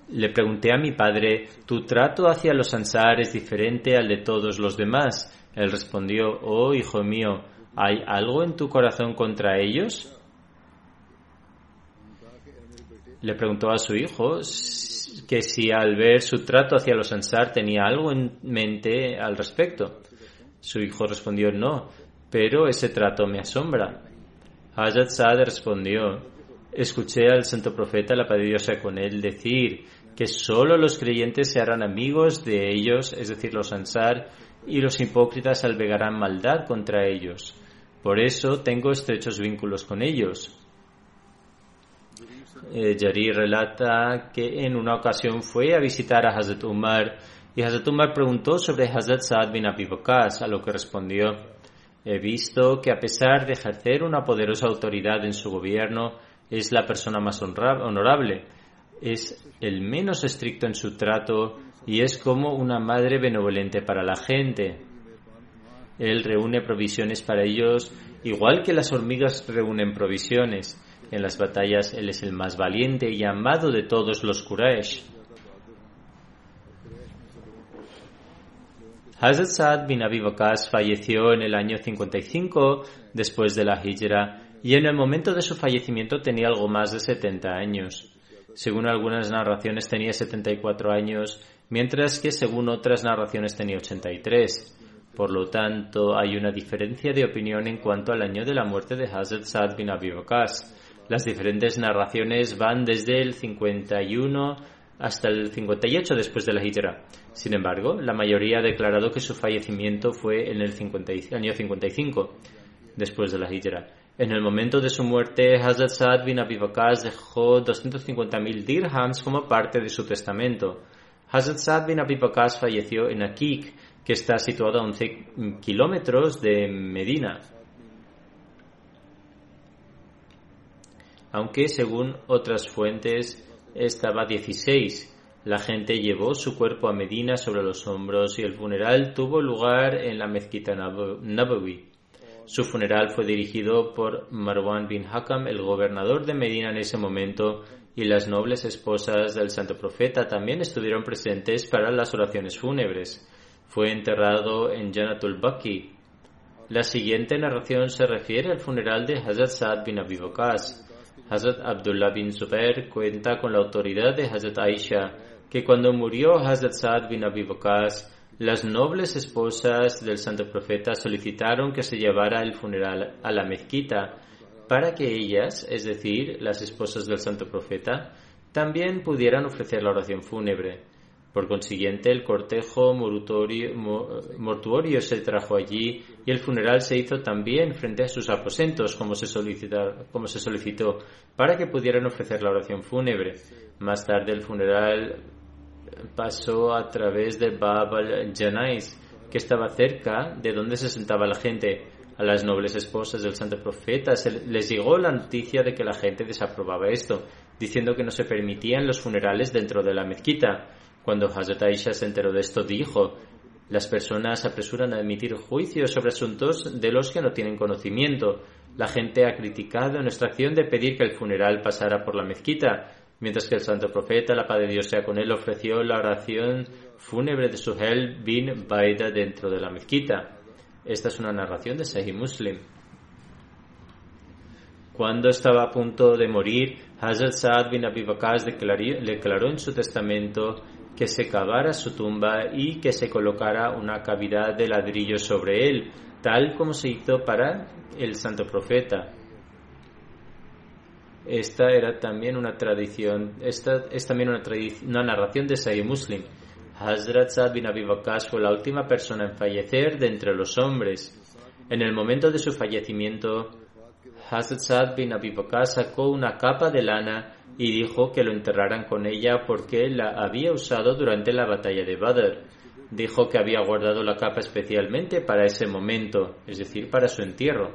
le pregunté a mi padre, ¿tu trato hacia los Ansar es diferente al de todos los demás? Él respondió, oh hijo mío, ¿hay algo en tu corazón contra ellos? Le preguntó a su hijo que si al ver su trato hacia los Ansar tenía algo en mente al respecto. Su hijo respondió, no, pero ese trato me asombra. Hazrat Saad respondió, escuché al santo profeta, la paz de con él, decir que solo los creyentes se harán amigos de ellos, es decir, los ansar, y los hipócritas albergarán maldad contra ellos. Por eso tengo estrechos vínculos con ellos. Eh, Yari relata que en una ocasión fue a visitar a Hazrat Umar y Hazrat Umar preguntó sobre Hazrat Saad bin Abi a lo que respondió, he visto que a pesar de ejercer una poderosa autoridad en su gobierno, es la persona más honorable es el menos estricto en su trato y es como una madre benevolente para la gente. Él reúne provisiones para ellos, igual que las hormigas reúnen provisiones. En las batallas él es el más valiente y amado de todos los Quraysh. Hazrat Saad bin Abi falleció en el año 55 después de la Hijra y en el momento de su fallecimiento tenía algo más de 70 años. Según algunas narraciones tenía 74 años, mientras que según otras narraciones tenía 83. Por lo tanto, hay una diferencia de opinión en cuanto al año de la muerte de Hazrat Saad bin Abi Las diferentes narraciones van desde el 51 hasta el 58 después de la Hijra. Sin embargo, la mayoría ha declarado que su fallecimiento fue en el año 55 después de la Hijra. En el momento de su muerte, Hazrat Saad bin Abi dejó 250.000 dirhams como parte de su testamento. Hazrat Saad bin Abi falleció en Akik, que está situado a 11 kilómetros de Medina. Aunque según otras fuentes estaba a 16. La gente llevó su cuerpo a Medina sobre los hombros y el funeral tuvo lugar en la mezquita Nabawi. Su funeral fue dirigido por Marwan bin Hakam, el gobernador de Medina en ese momento, y las nobles esposas del santo profeta también estuvieron presentes para las oraciones fúnebres. Fue enterrado en Janatul Baki. La siguiente narración se refiere al funeral de Hazrat Saad bin Abi Waqas. Hazrat Abdullah bin Zubair cuenta con la autoridad de Hazrat Aisha que cuando murió Hazrat Saad bin Abi Waqas, las nobles esposas del santo profeta solicitaron que se llevara el funeral a la mezquita para que ellas, es decir, las esposas del santo profeta, también pudieran ofrecer la oración fúnebre. Por consiguiente, el cortejo mortuorio se trajo allí y el funeral se hizo también frente a sus aposentos, como se, como se solicitó, para que pudieran ofrecer la oración fúnebre. Más tarde, el funeral pasó a través de Bab al-Janais, que estaba cerca de donde se sentaba la gente. A las nobles esposas del santo profeta se les llegó la noticia de que la gente desaprobaba esto, diciendo que no se permitían los funerales dentro de la mezquita. Cuando Hazrat Aisha se enteró de esto, dijo: Las personas apresuran a emitir juicios sobre asuntos de los que no tienen conocimiento. La gente ha criticado nuestra acción de pedir que el funeral pasara por la mezquita, mientras que el santo profeta, la paz de Dios sea con él, ofreció la oración fúnebre de Suhel bin Baida dentro de la mezquita. Esta es una narración de Sahih Muslim. Cuando estaba a punto de morir, Hazrat Saad bin Abi Bakr declaró en su testamento que se cavara su tumba y que se colocara una cavidad de ladrillo sobre él, tal como se hizo para el santo profeta. Esta era también una tradición, esta es también una, una narración de Sahih Muslim. Hazrat Saad bin Abi Waqas fue la última persona en fallecer de entre los hombres. En el momento de su fallecimiento, Hazrat bin sacó una capa de lana y dijo que lo enterraran con ella porque la había usado durante la batalla de Badr. Dijo que había guardado la capa especialmente para ese momento, es decir, para su entierro.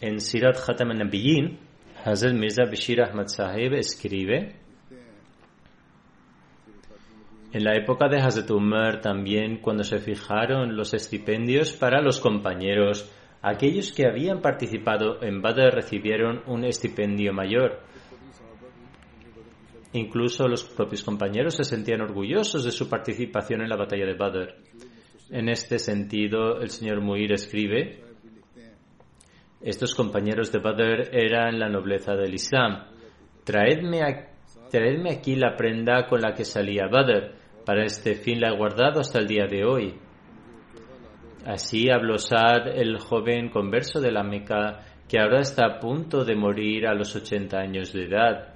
En Sirat Khatam al-Nabiyyin, Hazrat Mirza Bashir Ahmad Sahib escribe en la época de Hazrat Umar también cuando se fijaron los estipendios para los compañeros, aquellos que habían participado en Badr recibieron un estipendio mayor. Incluso los propios compañeros se sentían orgullosos de su participación en la batalla de Badr. En este sentido, el señor Muir escribe estos compañeros de Badr eran la nobleza del Islam. Traedme, aquí la prenda con la que salía Badr. Para este fin la he guardado hasta el día de hoy. Así habló Saad, el joven converso de la Meca, que ahora está a punto de morir a los 80 años de edad.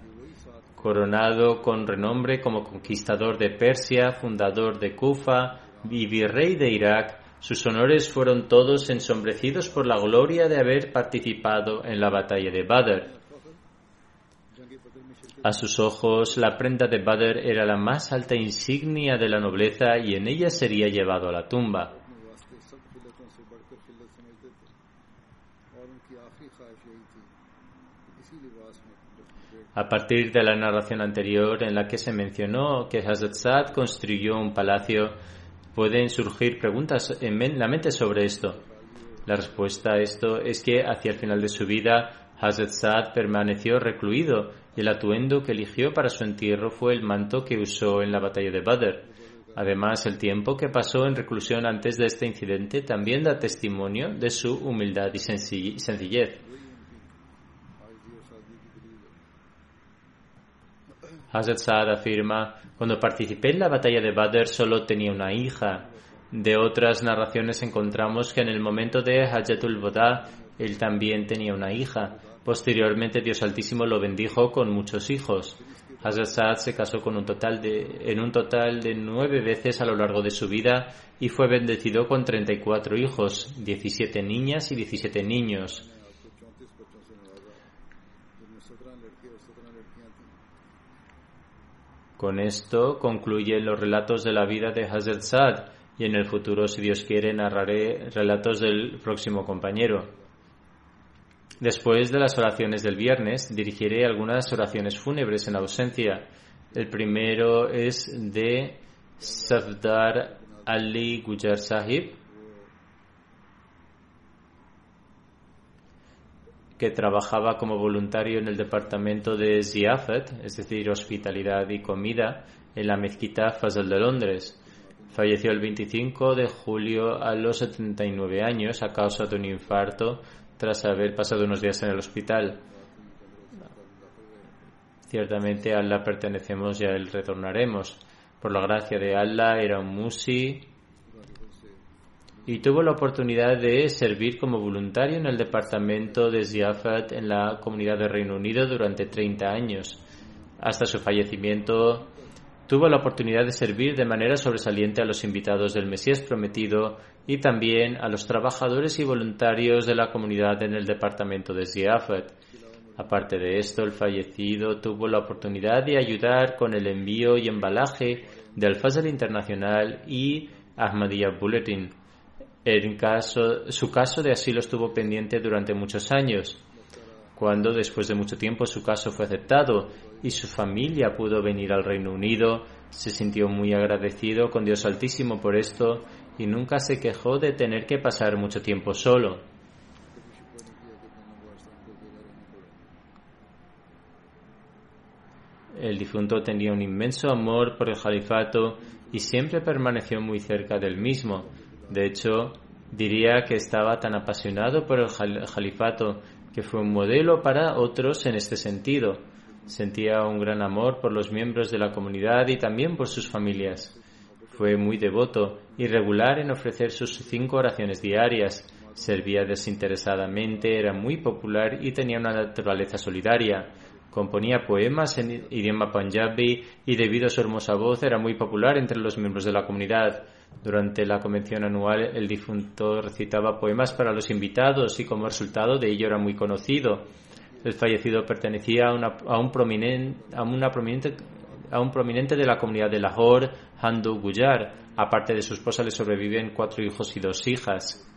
Coronado con renombre como conquistador de Persia, fundador de Kufa y virrey de Irak, sus honores fueron todos ensombrecidos por la gloria de haber participado en la batalla de Badr. A sus ojos, la prenda de Badr era la más alta insignia de la nobleza y en ella sería llevado a la tumba. A partir de la narración anterior en la que se mencionó que Hazrat Saad construyó un palacio pueden surgir preguntas en la mente sobre esto. La respuesta a esto es que hacia el final de su vida, Hazrat Saad permaneció recluido y el atuendo que eligió para su entierro fue el manto que usó en la batalla de Badr. Además, el tiempo que pasó en reclusión antes de este incidente también da testimonio de su humildad y sencillez. Hazrat Saad afirma, cuando participé en la batalla de Badr solo tenía una hija. De otras narraciones encontramos que en el momento de Hajatul Boda él también tenía una hija. Posteriormente Dios Altísimo lo bendijo con muchos hijos. Hazrat Saad se casó con un total de, en un total de nueve veces a lo largo de su vida y fue bendecido con 34 hijos, 17 niñas y 17 niños. Con esto concluyen los relatos de la vida de Hazrat Saad y en el futuro, si Dios quiere, narraré relatos del próximo compañero. Después de las oraciones del viernes, dirigiré algunas oraciones fúnebres en ausencia. El primero es de Safdar Ali Gujar Sahib, que trabajaba como voluntario en el departamento de Ziafat, es decir, hospitalidad y comida, en la mezquita Fazal de Londres. Falleció el 25 de julio a los 79 años a causa de un infarto tras haber pasado unos días en el hospital. Ciertamente a Allah pertenecemos y a Él retornaremos. Por la gracia de Allah era un musi y tuvo la oportunidad de servir como voluntario en el departamento de Ziafat en la comunidad de Reino Unido durante 30 años. Hasta su fallecimiento tuvo la oportunidad de servir de manera sobresaliente a los invitados del Mesías prometido y también a los trabajadores y voluntarios de la comunidad en el departamento de Ziafat. Aparte de esto, el fallecido tuvo la oportunidad de ayudar con el envío y embalaje del Fazal Internacional y Ahmadiyya Bulletin su caso de asilo estuvo pendiente durante muchos años. Cuando, después de mucho tiempo, su caso fue aceptado y su familia pudo venir al Reino Unido, se sintió muy agradecido con Dios Altísimo por esto y nunca se quejó de tener que pasar mucho tiempo solo. El difunto tenía un inmenso amor por el califato y siempre permaneció muy cerca del mismo. De hecho, diría que estaba tan apasionado por el califato que fue un modelo para otros en este sentido. Sentía un gran amor por los miembros de la comunidad y también por sus familias. Fue muy devoto y regular en ofrecer sus cinco oraciones diarias. Servía desinteresadamente, era muy popular y tenía una naturaleza solidaria. Componía poemas en idioma panjabi y debido a su hermosa voz era muy popular entre los miembros de la comunidad. Durante la convención anual el difunto recitaba poemas para los invitados y como resultado de ello era muy conocido. El fallecido pertenecía a, un, prominente, a, una prominente, a un prominente de la comunidad de Lahore, Handu Gujar. Aparte de su esposa le sobreviven cuatro hijos y dos hijas.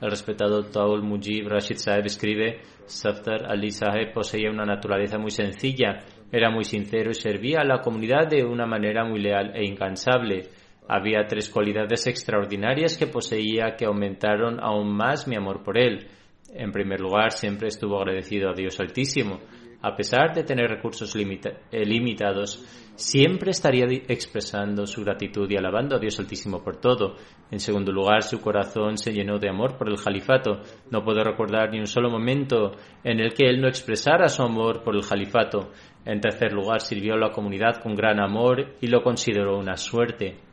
El respetado Taul Mujib Rashid Saeb escribe, Saftar Ali Saeb poseía una naturaleza muy sencilla, era muy sincero y servía a la comunidad de una manera muy leal e incansable. Había tres cualidades extraordinarias que poseía que aumentaron aún más mi amor por él. En primer lugar, siempre estuvo agradecido a Dios Altísimo. A pesar de tener recursos eh, limitados, siempre estaría expresando su gratitud y alabando a Dios Altísimo por todo. En segundo lugar, su corazón se llenó de amor por el califato. No puedo recordar ni un solo momento en el que él no expresara su amor por el califato. En tercer lugar, sirvió a la comunidad con gran amor y lo consideró una suerte.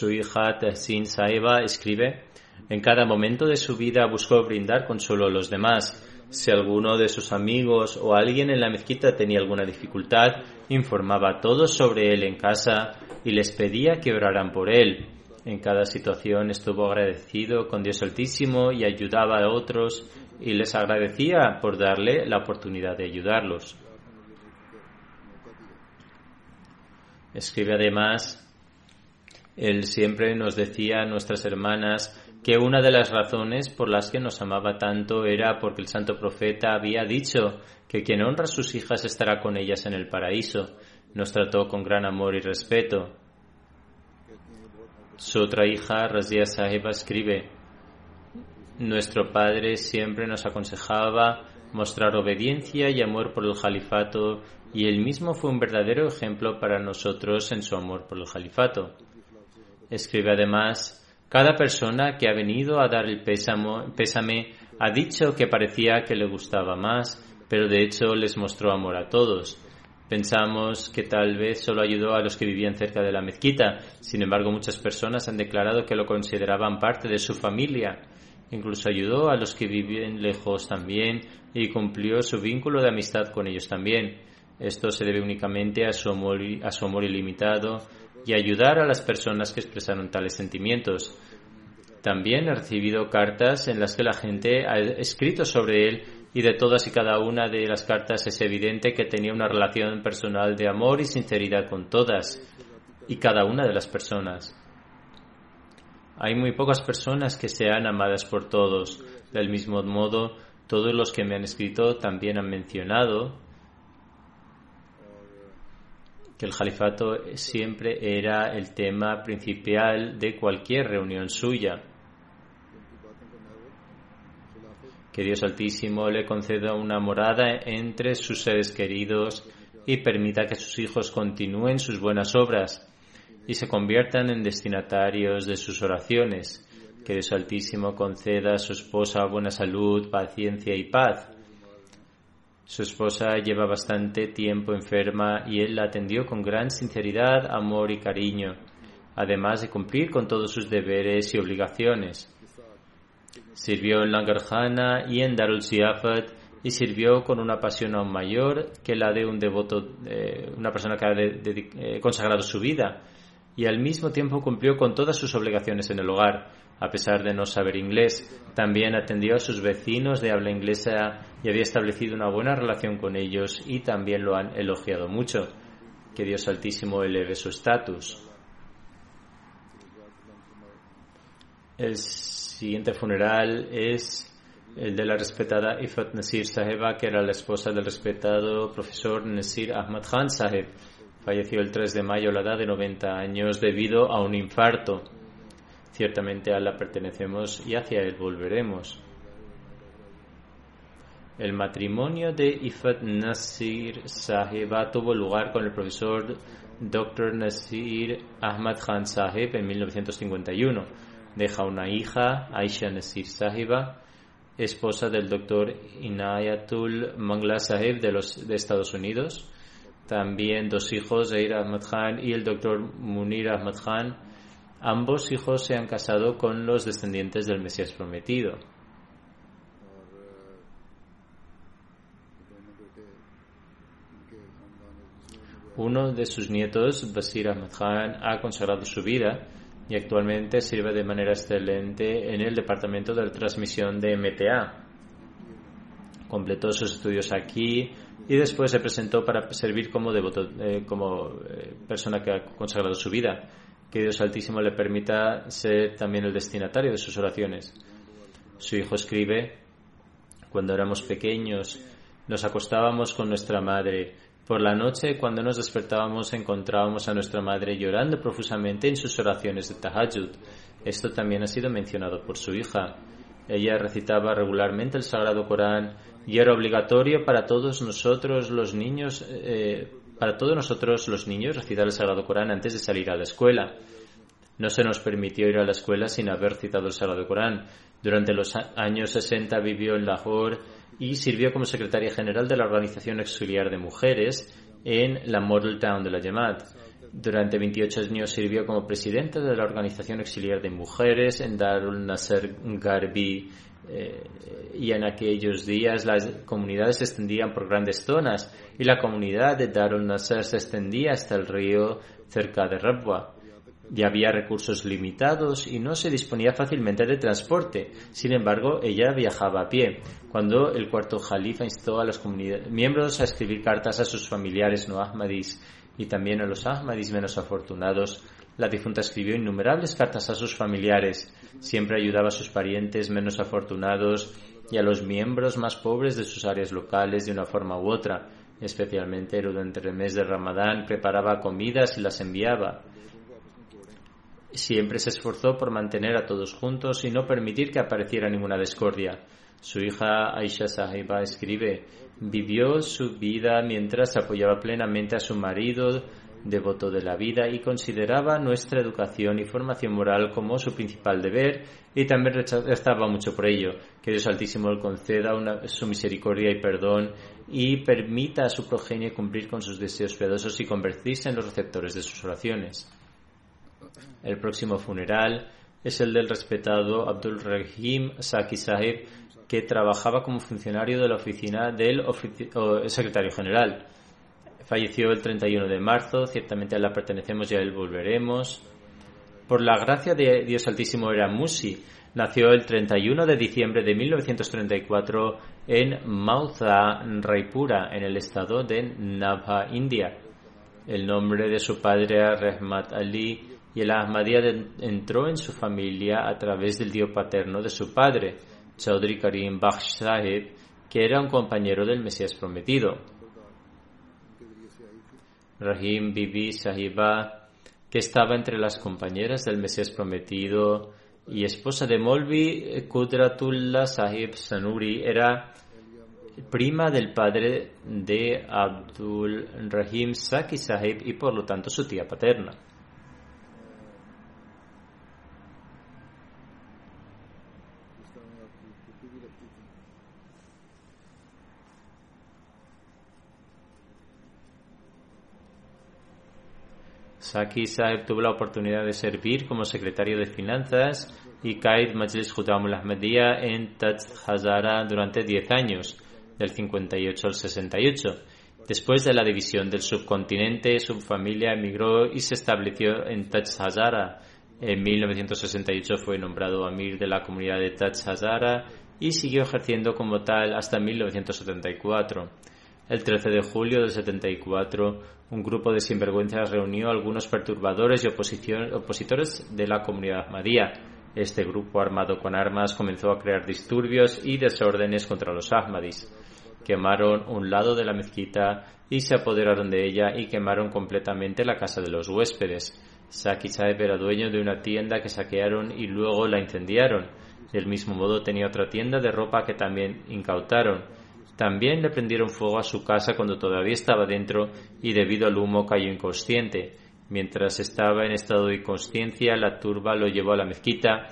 Su hija Tehsin Saeva escribe, en cada momento de su vida buscó brindar consuelo a los demás. Si alguno de sus amigos o alguien en la mezquita tenía alguna dificultad, informaba a todos sobre él en casa y les pedía que oraran por él. En cada situación estuvo agradecido con Dios Altísimo y ayudaba a otros y les agradecía por darle la oportunidad de ayudarlos. Escribe además él siempre nos decía a nuestras hermanas que una de las razones por las que nos amaba tanto era porque el santo profeta había dicho que quien honra a sus hijas estará con ellas en el paraíso. Nos trató con gran amor y respeto. Su otra hija, Razia Saheba, escribe, Nuestro padre siempre nos aconsejaba mostrar obediencia y amor por el califato y él mismo fue un verdadero ejemplo para nosotros en su amor por el califato. Escribe además, cada persona que ha venido a dar el pésame ha dicho que parecía que le gustaba más, pero de hecho les mostró amor a todos. Pensamos que tal vez solo ayudó a los que vivían cerca de la mezquita, sin embargo muchas personas han declarado que lo consideraban parte de su familia. Incluso ayudó a los que vivían lejos también y cumplió su vínculo de amistad con ellos también. Esto se debe únicamente a su amor, a su amor ilimitado y ayudar a las personas que expresaron tales sentimientos. También he recibido cartas en las que la gente ha escrito sobre él y de todas y cada una de las cartas es evidente que tenía una relación personal de amor y sinceridad con todas y cada una de las personas. Hay muy pocas personas que sean amadas por todos. Del mismo modo, todos los que me han escrito también han mencionado que el califato siempre era el tema principal de cualquier reunión suya. Que Dios Altísimo le conceda una morada entre sus seres queridos y permita que sus hijos continúen sus buenas obras y se conviertan en destinatarios de sus oraciones. Que Dios Altísimo conceda a su esposa buena salud, paciencia y paz. Su esposa lleva bastante tiempo enferma y él la atendió con gran sinceridad, amor y cariño, además de cumplir con todos sus deberes y obligaciones. Sirvió en Langarjana y en Darul Siafat y sirvió con una pasión aún mayor que la de un devoto, eh, una persona que ha eh, consagrado su vida y al mismo tiempo cumplió con todas sus obligaciones en el hogar. A pesar de no saber inglés, también atendió a sus vecinos de habla inglesa y había establecido una buena relación con ellos y también lo han elogiado mucho. Que Dios Altísimo eleve su estatus. El siguiente funeral es el de la respetada Ifat Nasir Saheba, que era la esposa del respetado profesor Nasir Ahmad Khan Saheb. Falleció el 3 de mayo a la edad de 90 años debido a un infarto. Ciertamente a la pertenecemos y hacia él volveremos. El matrimonio de Ifat Nasir Saheba tuvo lugar con el profesor Dr. Nasir Ahmad Khan Saheb en 1951 Deja una hija, Aisha Nasir Sahiba, esposa del doctor Inayatul Mangla Sahib de, los, de Estados Unidos. También dos hijos, Eir Ahmad Khan y el doctor Munir Ahmad Khan. Ambos hijos se han casado con los descendientes del Mesías prometido. Uno de sus nietos, Basir Ahmad Khan, ha consagrado su vida y actualmente sirve de manera excelente en el departamento de transmisión de MTA. Completó sus estudios aquí y después se presentó para servir como devoto, eh, como eh, persona que ha consagrado su vida. Que Dios Altísimo le permita ser también el destinatario de sus oraciones. Su hijo escribe, cuando éramos pequeños, nos acostábamos con nuestra madre por la noche, cuando nos despertábamos, encontrábamos a nuestra madre llorando profusamente en sus oraciones de Tahajjud. Esto también ha sido mencionado por su hija. Ella recitaba regularmente el Sagrado Corán y era obligatorio para todos nosotros los niños, eh, para todos nosotros los niños recitar el Sagrado Corán antes de salir a la escuela. No se nos permitió ir a la escuela sin haber citado el Sagrado Corán. Durante los años 60 vivió en Lahore y sirvió como secretaria general de la Organización Auxiliar de Mujeres en la Model Town de la Yamat. Durante 28 años sirvió como presidenta de la Organización Auxiliar de Mujeres en Darul Nasser Garbi eh, y en aquellos días las comunidades se extendían por grandes zonas y la comunidad de Darul Nasser se extendía hasta el río cerca de Rabwa. Ya había recursos limitados y no se disponía fácilmente de transporte. Sin embargo, ella viajaba a pie. Cuando el cuarto jalifa instó a los miembros a escribir cartas a sus familiares no ahmadis y también a los ahmadis menos afortunados, la difunta escribió innumerables cartas a sus familiares. Siempre ayudaba a sus parientes menos afortunados y a los miembros más pobres de sus áreas locales de una forma u otra. Especialmente durante el mes de Ramadán preparaba comidas y las enviaba. Siempre se esforzó por mantener a todos juntos y no permitir que apareciera ninguna discordia. Su hija Aisha Sahiba escribe, vivió su vida mientras apoyaba plenamente a su marido, devoto de la vida, y consideraba nuestra educación y formación moral como su principal deber, y también rechazaba mucho por ello. Que Dios Altísimo le conceda su misericordia y perdón y permita a su progenie cumplir con sus deseos piadosos y convertirse en los receptores de sus oraciones. El próximo funeral es el del respetado Abdul Rahim Saki Sahib, que trabajaba como funcionario de la oficina del secretario general. Falleció el 31 de marzo, ciertamente a la pertenecemos y a él volveremos. Por la gracia de Dios Altísimo era Musi. Nació el 31 de diciembre de 1934 en Mautha, Raipura, en el estado de Nabha, India. El nombre de su padre era Rehmat Ali y el Ahmadiyya entró en su familia a través del tío paterno de su padre, Chaudhry Karim Bakhsh que era un compañero del Mesías prometido. Rahim Bibi Sahiba, que estaba entre las compañeras del Mesías prometido y esposa de Molvi Kudratullah Sahib Sanuri, era prima del padre de Abdul Rahim Saki Sahib y por lo tanto su tía paterna. Saki Saeb tuvo la oportunidad de servir como secretario de Finanzas y Qaid Majlis Jutamul Ahmadiyya en Taj Hazara durante 10 años, del 58 al 68. Después de la división del subcontinente, su familia emigró y se estableció en Taj Hazara. En 1968 fue nombrado Amir de la comunidad de Taj Hazara y siguió ejerciendo como tal hasta 1974. El 13 de julio del 74, un grupo de sinvergüenzas reunió a algunos perturbadores y opositores de la comunidad Ahmadía. Este grupo armado con armas comenzó a crear disturbios y desórdenes contra los Ahmadis. Quemaron un lado de la mezquita y se apoderaron de ella y quemaron completamente la casa de los huéspedes. Saki Saeb era dueño de una tienda que saquearon y luego la incendiaron. Del mismo modo tenía otra tienda de ropa que también incautaron. También le prendieron fuego a su casa cuando todavía estaba dentro y debido al humo cayó inconsciente. Mientras estaba en estado de inconsciencia, la turba lo llevó a la mezquita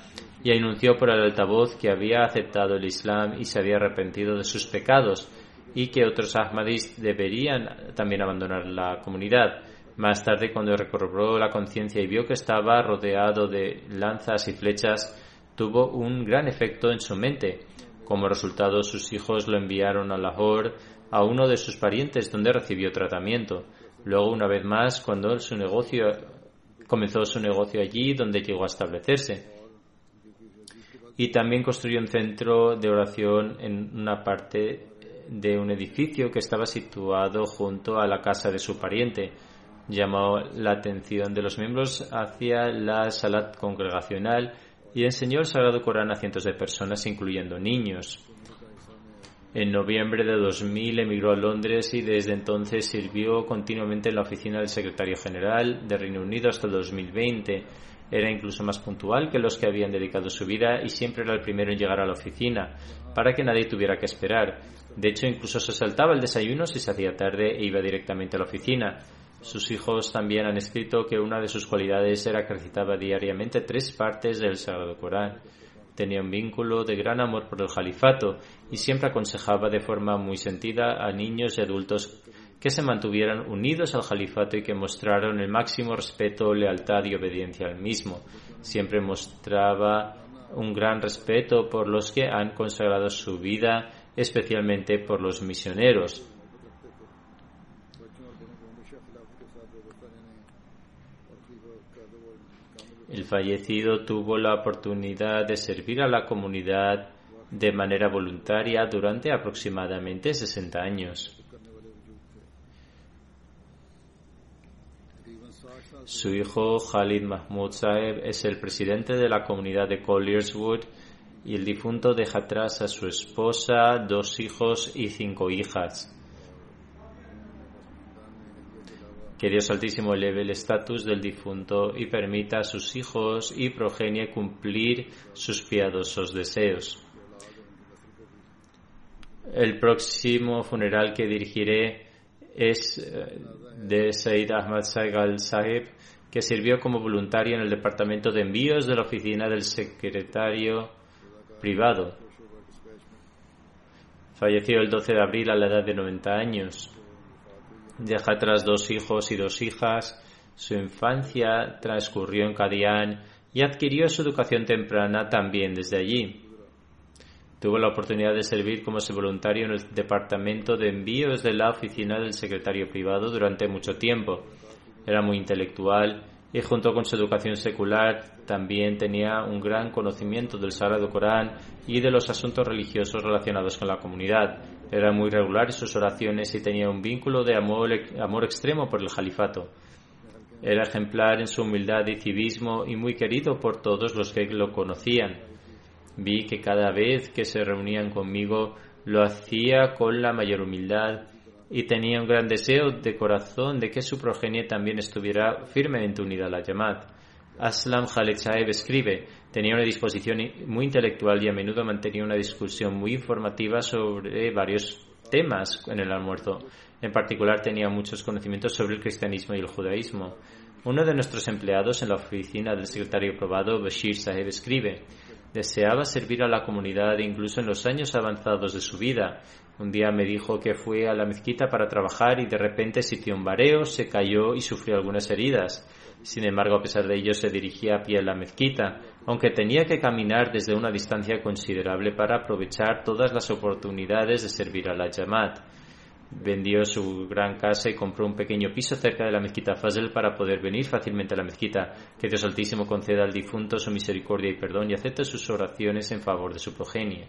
y anunció por el altavoz que había aceptado el Islam y se había arrepentido de sus pecados y que otros Ahmadis deberían también abandonar la comunidad. Más tarde, cuando recobró la conciencia y vio que estaba rodeado de lanzas y flechas, tuvo un gran efecto en su mente como resultado, sus hijos lo enviaron a Lahore a uno de sus parientes donde recibió tratamiento. Luego, una vez más, cuando su negocio comenzó su negocio allí donde llegó a establecerse. Y también construyó un centro de oración en una parte de un edificio que estaba situado junto a la casa de su pariente. Llamó la atención de los miembros hacia la salat congregacional y enseñó el Sagrado Corán a cientos de personas, incluyendo niños. En noviembre de 2000 emigró a Londres y desde entonces sirvió continuamente en la oficina del secretario general de Reino Unido hasta el 2020. Era incluso más puntual que los que habían dedicado su vida y siempre era el primero en llegar a la oficina, para que nadie tuviera que esperar. De hecho, incluso se saltaba el desayuno si se hacía tarde e iba directamente a la oficina. Sus hijos también han escrito que una de sus cualidades era que recitaba diariamente tres partes del Sagrado Corán. Tenía un vínculo de gran amor por el califato y siempre aconsejaba de forma muy sentida a niños y adultos que se mantuvieran unidos al califato y que mostraran el máximo respeto, lealtad y obediencia al mismo. Siempre mostraba un gran respeto por los que han consagrado su vida, especialmente por los misioneros. El fallecido tuvo la oportunidad de servir a la comunidad de manera voluntaria durante aproximadamente 60 años. Su hijo Khalid Mahmoud Saeb es el presidente de la comunidad de Collierswood y el difunto deja atrás a su esposa, dos hijos y cinco hijas. Que Dios Altísimo eleve el estatus del difunto y permita a sus hijos y progenie cumplir sus piadosos deseos. El próximo funeral que dirigiré es eh, de Said Ahmad Saigal Sahib, que sirvió como voluntario en el departamento de envíos de la oficina del secretario privado. Falleció el 12 de abril a la edad de 90 años. Deja atrás dos hijos y dos hijas. Su infancia transcurrió en Cadián y adquirió su educación temprana también desde allí. Tuvo la oportunidad de servir como voluntario en el departamento de envíos de la oficina del secretario privado durante mucho tiempo. Era muy intelectual y junto con su educación secular también tenía un gran conocimiento del Sagrado Corán y de los asuntos religiosos relacionados con la comunidad. Era muy regular en sus oraciones y tenía un vínculo de amor, amor extremo por el califato. Era ejemplar en su humildad y civismo y muy querido por todos los que lo conocían. Vi que cada vez que se reunían conmigo lo hacía con la mayor humildad y tenía un gran deseo de corazón de que su progenie también estuviera firmemente unida a la Yamat. Aslam Khaled Saeb escribe, tenía una disposición muy intelectual y a menudo mantenía una discusión muy informativa sobre varios temas en el almuerzo. En particular tenía muchos conocimientos sobre el cristianismo y el judaísmo. Uno de nuestros empleados en la oficina del secretario probado, Bashir Saheb, escribe, deseaba servir a la comunidad incluso en los años avanzados de su vida un día me dijo que fue a la mezquita para trabajar y de repente sintió un mareo, se cayó y sufrió algunas heridas. Sin embargo, a pesar de ello, se dirigía a pie a la mezquita, aunque tenía que caminar desde una distancia considerable para aprovechar todas las oportunidades de servir a la Yamat. Vendió su gran casa y compró un pequeño piso cerca de la mezquita Fazl para poder venir fácilmente a la mezquita. Que Dios Altísimo conceda al difunto su misericordia y perdón y acepte sus oraciones en favor de su progenie.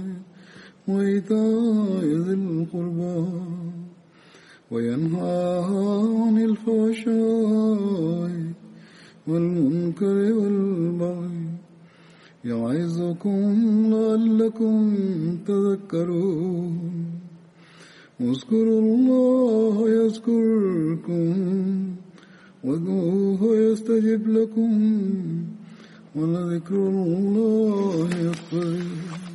وإيتاء ذي القربى وينهى عن الفحشاء والمنكر والبغي يعظكم لعلكم تذكرون. اذكروا الله يذكركم وادعوه يستجب لكم ولذكر الله أكبر.